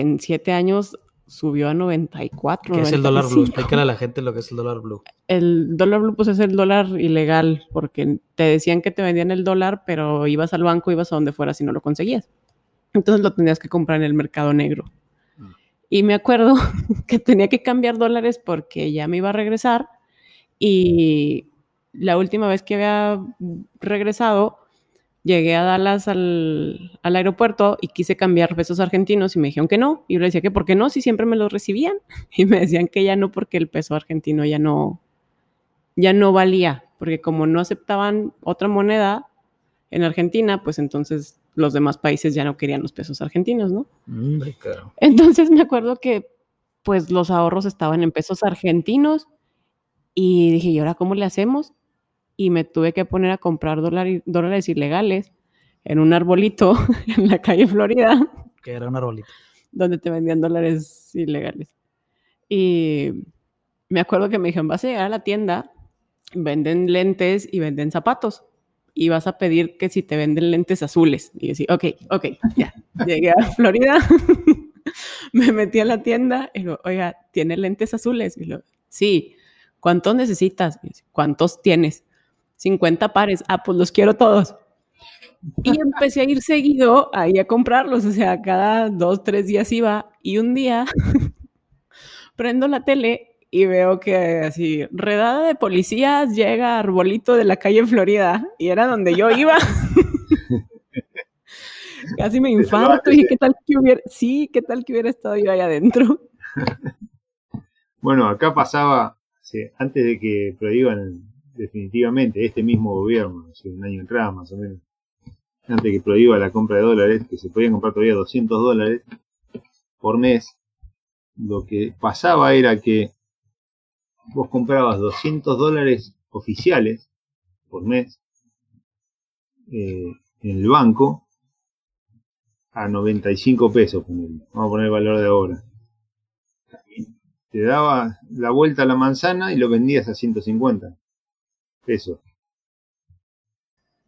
en siete años, subió a 94. ¿Qué es el dólar blue? 95. Explícale a la gente lo que es el dólar blue. El dólar blue pues es el dólar ilegal porque te decían que te vendían el dólar, pero ibas al banco, ibas a donde fuera si no lo conseguías. Entonces lo tenías que comprar en el mercado negro. Mm. Y me acuerdo que tenía que cambiar dólares porque ya me iba a regresar y la última vez que había regresado llegué a Dallas al, al aeropuerto y quise cambiar pesos argentinos y me dijeron que no. Y yo le decía que por qué no, si siempre me los recibían. Y me decían que ya no porque el peso argentino ya no, ya no valía, porque como no aceptaban otra moneda en Argentina, pues entonces los demás países ya no querían los pesos argentinos, ¿no? Claro. Entonces me acuerdo que pues los ahorros estaban en pesos argentinos y dije, ¿y ahora cómo le hacemos? Y me tuve que poner a comprar dólar- dólares ilegales en un arbolito en la calle Florida Que era un arbolito. donde te vendían dólares ilegales. Y me acuerdo que me dijeron, vas a llegar a la tienda, venden lentes y venden zapatos. Y vas a pedir que si te venden lentes azules. Y yo decía, ok, ok, ya. Llegué a Florida, me metí a la tienda y lo, oiga, ¿tiene lentes azules? Y sí. ¿Cuántos necesitas? Y yo, ¿Cuántos tienes? 50 pares. Ah, pues los quiero todos. Y empecé a ir seguido ahí a comprarlos, o sea, cada dos, tres días iba y un día prendo la tele y veo que así, redada de policías llega a Arbolito de la calle Florida y era donde yo iba. Casi me infarto y qué tal que hubiera, sí, qué tal que hubiera estado yo ahí adentro. Bueno, acá pasaba, antes de que prohíban definitivamente este mismo gobierno, hace un año atrás más o menos, antes que prohíba la compra de dólares, que se podían comprar todavía 200 dólares por mes, lo que pasaba era que vos comprabas 200 dólares oficiales por mes eh, en el banco a 95 pesos, vamos a poner el valor de ahora. Te daba la vuelta a la manzana y lo vendías a 150 pesos.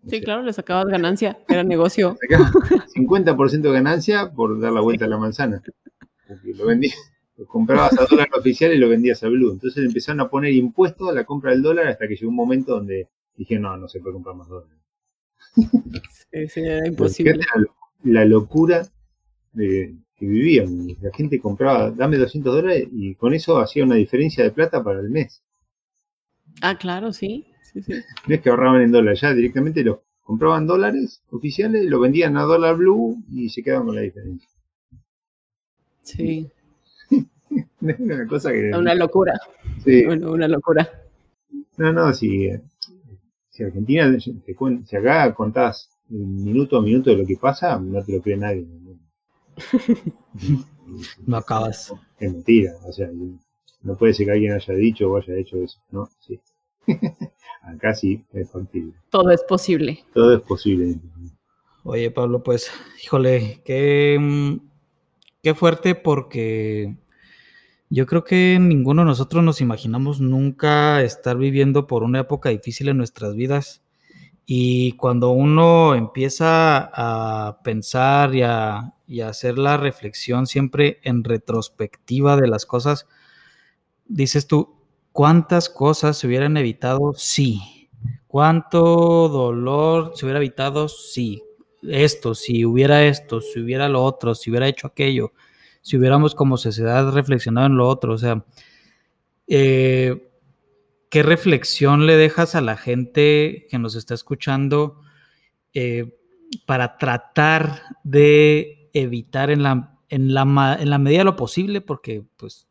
Sí, claro, le sacabas ganancia, era negocio. Sacabas 50% de ganancia por dar la vuelta a la manzana. Porque lo vendías, lo comprabas a dólar oficial y lo vendías a blue. Entonces empezaron a poner impuestos a la compra del dólar hasta que llegó un momento donde dije, no, no se puede comprar más dólares. Sí, sí, era imposible. La, la locura de, que vivían. La gente compraba, dame 200 dólares y con eso hacía una diferencia de plata para el mes. Ah, claro, sí. Sí, sí. No es que ahorraban en dólares, ya directamente lo compraban dólares oficiales, lo vendían a dólar blue y se quedaban con la diferencia. Sí, una cosa que. una locura. sí. Bueno, una locura. No, no, si, si Argentina, si acá contás minuto a minuto de lo que pasa, no te lo cree nadie. No acabas. Es mentira, o sea, no puede ser que alguien haya dicho o haya hecho eso, ¿no? Sí. acá sí, es factible. Todo es posible. Todo es posible. Oye, Pablo, pues, híjole, qué, mm, qué fuerte porque yo creo que ninguno de nosotros nos imaginamos nunca estar viviendo por una época difícil en nuestras vidas. Y cuando uno empieza a pensar y a, y a hacer la reflexión siempre en retrospectiva de las cosas, dices tú, ¿cuántas cosas se hubieran evitado? Sí. ¿Cuánto dolor se hubiera evitado? Sí. Esto, si hubiera esto, si hubiera lo otro, si hubiera hecho aquello, si hubiéramos como sociedad reflexionado en lo otro. O sea, eh, ¿qué reflexión le dejas a la gente que nos está escuchando eh, para tratar de evitar en la, en, la, en la medida de lo posible? Porque, pues,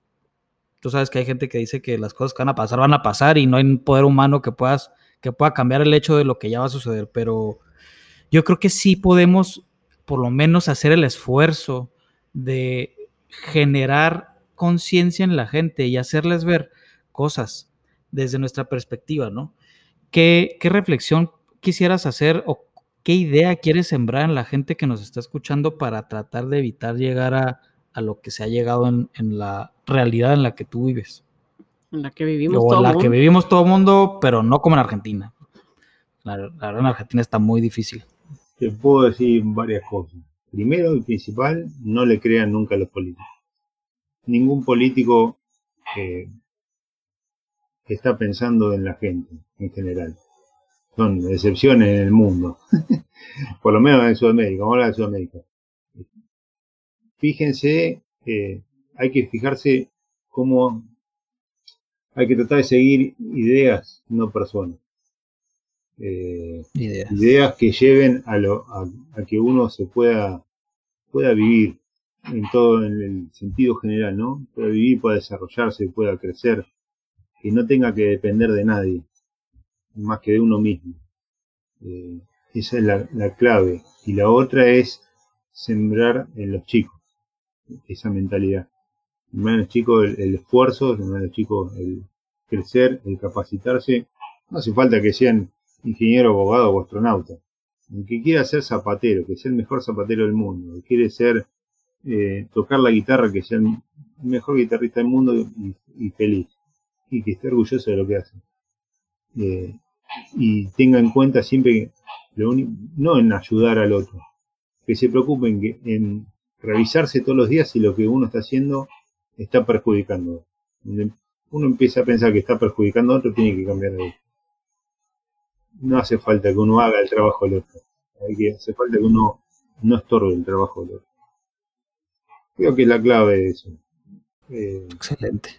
tú sabes que hay gente que dice que las cosas que van a pasar van a pasar y no hay un poder humano que puedas que pueda cambiar el hecho de lo que ya va a suceder, pero yo creo que sí podemos por lo menos hacer el esfuerzo de generar conciencia en la gente y hacerles ver cosas desde nuestra perspectiva, ¿no? ¿Qué, ¿Qué, reflexión quisieras hacer o qué idea quieres sembrar en la gente que nos está escuchando para tratar de evitar llegar a, a lo que se ha llegado en, en, la realidad en la que tú vives? En la que vivimos o todo en la mundo. que vivimos todo el mundo, pero no como en Argentina. La, la verdad en Argentina está muy difícil. Te puedo decir varias cosas. Primero y principal, no le crean nunca a los políticos. Ningún político eh, está pensando en la gente en general. Son excepciones en el mundo. Por lo menos en Sudamérica. Vamos a hablar de Sudamérica. Fíjense, eh, hay que fijarse cómo hay que tratar de seguir ideas, no personas. Eh, Ideas. ideas que lleven a, lo, a, a, que uno se pueda, pueda vivir en todo en el sentido general, ¿no? Pueda vivir, pueda desarrollarse, pueda crecer, que no tenga que depender de nadie, más que de uno mismo. Eh, esa es la, la, clave. Y la otra es sembrar en los chicos esa mentalidad. Sembrar en los chicos el, el esfuerzo, en los chicos el crecer, el capacitarse. No hace falta que sean ingeniero, abogado o astronauta. El que quiera ser zapatero, que sea el mejor zapatero del mundo, que quiere ser, eh, tocar la guitarra, que sea el mejor guitarrista del mundo y, feliz. Y que esté orgulloso de lo que hace. Eh, y tenga en cuenta siempre, lo único, no en ayudar al otro, que se preocupen que, en revisarse todos los días si lo que uno está haciendo está perjudicando. Uno empieza a pensar que está perjudicando a otro, tiene que cambiar de no hace falta que uno haga el trabajo del otro. Hay que, hace falta que uno no estorbe el trabajo del otro. Creo que es la clave de eso. Eh, Excelente.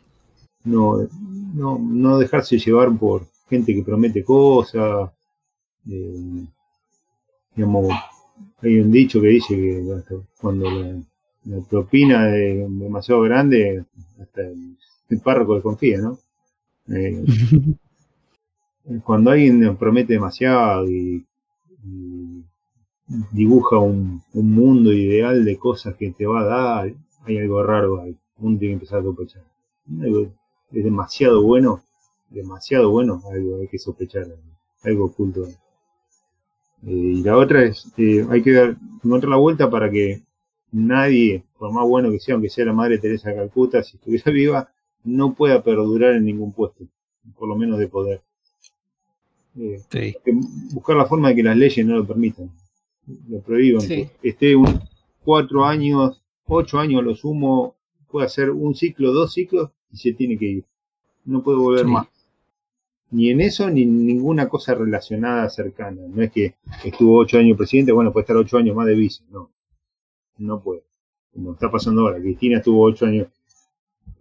No, no, no dejarse llevar por gente que promete cosas. Eh, digamos, hay un dicho que dice que cuando la, la propina es demasiado grande, hasta el, el párroco desconfía, ¿no? Eh, cuando alguien nos promete demasiado y, y dibuja un, un, mundo ideal de cosas que te va a dar, hay algo raro ahí. Uno tiene que empezar a sospechar. Es demasiado bueno, demasiado bueno, algo hay que sospechar, algo oculto. Eh, y la otra es, eh, hay que dar, encontrar la vuelta para que nadie, por más bueno que sea, aunque sea la madre Teresa de Calcuta, si estuviera viva, no pueda perdurar en ningún puesto, por lo menos de poder. Eh, sí. Buscar la forma de que las leyes no lo permitan, lo prohíban. Sí. Que esté un cuatro años, ocho años lo sumo, puede hacer un ciclo, dos ciclos y se tiene que ir. No puede volver sí. más. Ni en eso, ni en ninguna cosa relacionada cercana. No es que estuvo ocho años presidente, bueno, puede estar ocho años más de vice. No, no puede. Como está pasando ahora. Cristina estuvo ocho años,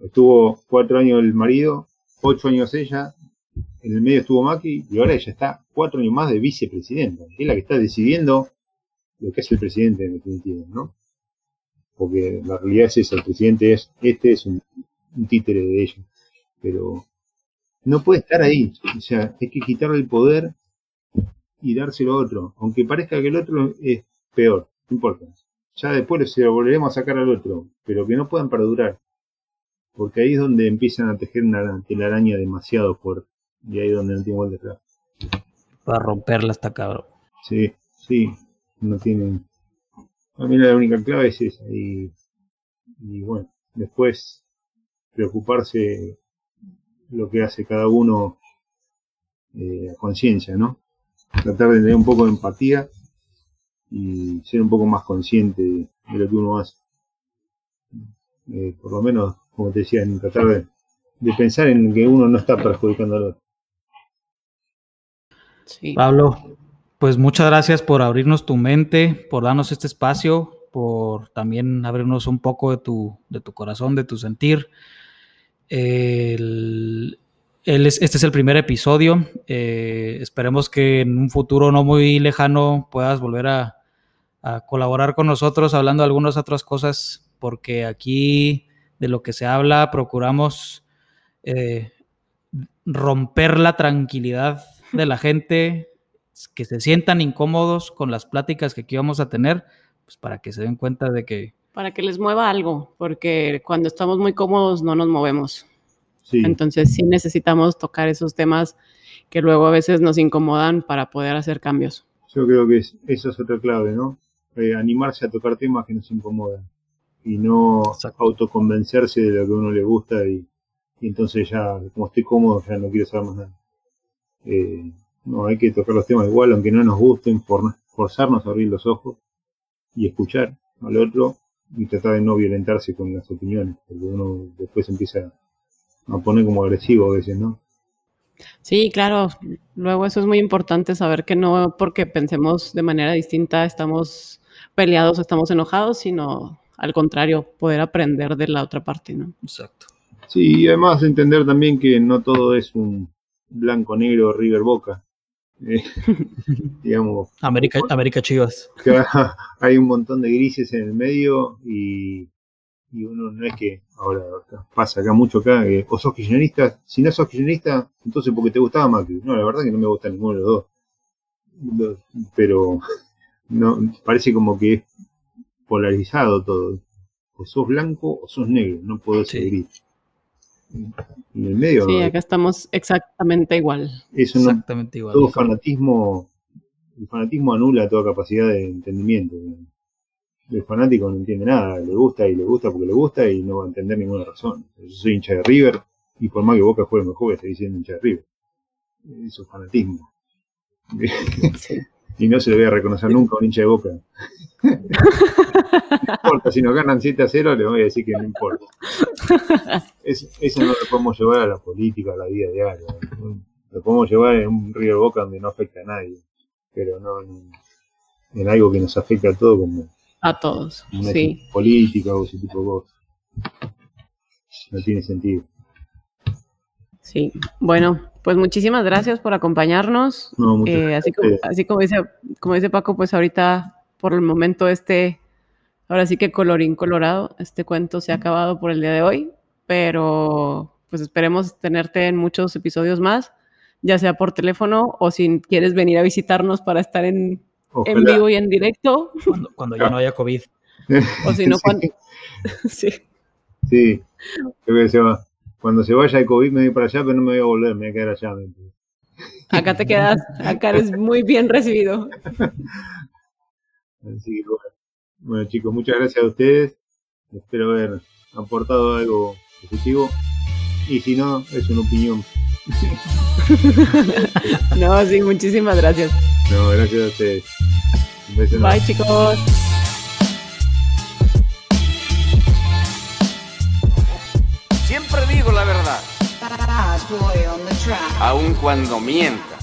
estuvo cuatro años el marido, ocho años ella, en el medio estuvo Macri y ahora ella está cuatro años más de vicepresidenta, es la que está decidiendo lo que es el presidente en definitiva, ¿no? Porque la realidad es esa, el presidente es, este es un, un títere de ella, pero no puede estar ahí, o sea, hay que quitarle el poder y dárselo a otro, aunque parezca que el otro es peor, no importa. Ya después se lo volveremos a sacar al otro, pero que no puedan perdurar, porque ahí es donde empiezan a tejer una telaraña demasiado fuerte. Y ahí es donde no tiene vuelta atrás. Para romperla hasta cabrón. Sí, sí. No tienen. A mí la única clave es esa. Y, y bueno, después preocuparse lo que hace cada uno eh, a conciencia, ¿no? Tratar de tener un poco de empatía y ser un poco más consciente de, de lo que uno hace. Eh, por lo menos, como te decía, en tratar de, de pensar en que uno no está perjudicando al otro. Sí. Pablo, pues muchas gracias por abrirnos tu mente, por darnos este espacio, por también abrirnos un poco de tu, de tu corazón, de tu sentir. Este es el primer episodio. Eh, esperemos que en un futuro no muy lejano puedas volver a, a, colaborar con nosotros hablando de algunas otras cosas, porque aquí de lo que se habla procuramos eh, romper la tranquilidad de la gente, que se sientan incómodos con las pláticas que aquí vamos a tener, pues para que se den cuenta de que para que les mueva algo, porque cuando estamos muy cómodos no nos movemos. Sí, Entonces sí necesitamos tocar esos temas que luego a veces nos incomodan para poder hacer cambios. yo creo que es- eso es otra clave, ¿no? Eh, animarse a tocar temas que nos incomodan y no Exacto. autoconvencerse de lo que a uno le gusta y, y entonces ya, como estoy cómodo, ya no quiero saber más nada. Eh, no, hay que tocar los temas igual, aunque no nos gusten, for- forzarnos a abrir los ojos y escuchar al otro y tratar de no violentarse con las opiniones, porque uno después empieza a poner como agresivo a veces, ¿no? Sí, claro. Luego eso es muy importante saber que no porque pensemos de manera distinta estamos peleados, estamos enojados, sino al contrario, poder aprender de la otra parte, ¿no? Exacto. Sí, y además entender también que no todo es un blanco-negro River Boca. Eh, digamos, América, América Chivas. que hay un montón de grises en el medio y, y uno no es que ahora pasa acá mucho acá, que o sos kirchnerista, si no sos kirchnerista, entonces porque te gustaba Macri. No, la verdad que no me gusta ninguno de los dos. Pero no parece como que es polarizado todo. O sos blanco o sos negro, no puedo ser Sí. gris. En el medio Sí, acá estamos exactamente igual. eso no, Exactamente igual. todo fanatismo, el fanatismo anula toda capacidad de entendimiento. El fanático no entiende nada, le gusta y le gusta porque le gusta y no va a entender ninguna razón. Yo soy hincha de River y por más que Boca juegue mejor, estoy diciendo hincha de River. Eso es fanatismo. Sí. Y no se le voy a reconocer nunca a un hincha de Boca. no importa, si nos ganan 7 a 0, le voy a decir que no importa. Es- eso no lo podemos llevar a la política, a la vida diaria. Lo podemos llevar en un River Boca donde no afecta a nadie, pero no en, en algo que nos afecta a todos como A todos. una Sí. política o ese tipo de cosas. No tiene sentido. Sí. Bueno, pues muchísimas gracias por acompañarnos. No, muchas Eh, gracias así como, así como dice, como dice Paco, pues ahorita, por el momento, este, ahora sí que colorín colorado, este cuento se ha acabado por el día de hoy, pero pues esperemos tenerte en muchos episodios más, ya sea por teléfono o si quieres venir a visitarnos para estar en, en vivo y en directo, Cuando, cuando ya no haya COVID. o si no, Sí. cuando... sí. Sí, creo que se va. Cuando se vaya el COVID me voy para allá, pero no me voy a volver, me voy a quedar allá. Acá te quedas, acá eres muy bien recibido. Así que bueno. Bueno, chicos, muchas gracias a ustedes. Espero haber aportado algo positivo. Y si no, es una opinión. No, sí, muchísimas gracias. No, gracias a ustedes. Un beso. Bye, chicos. Aun cuando mienta.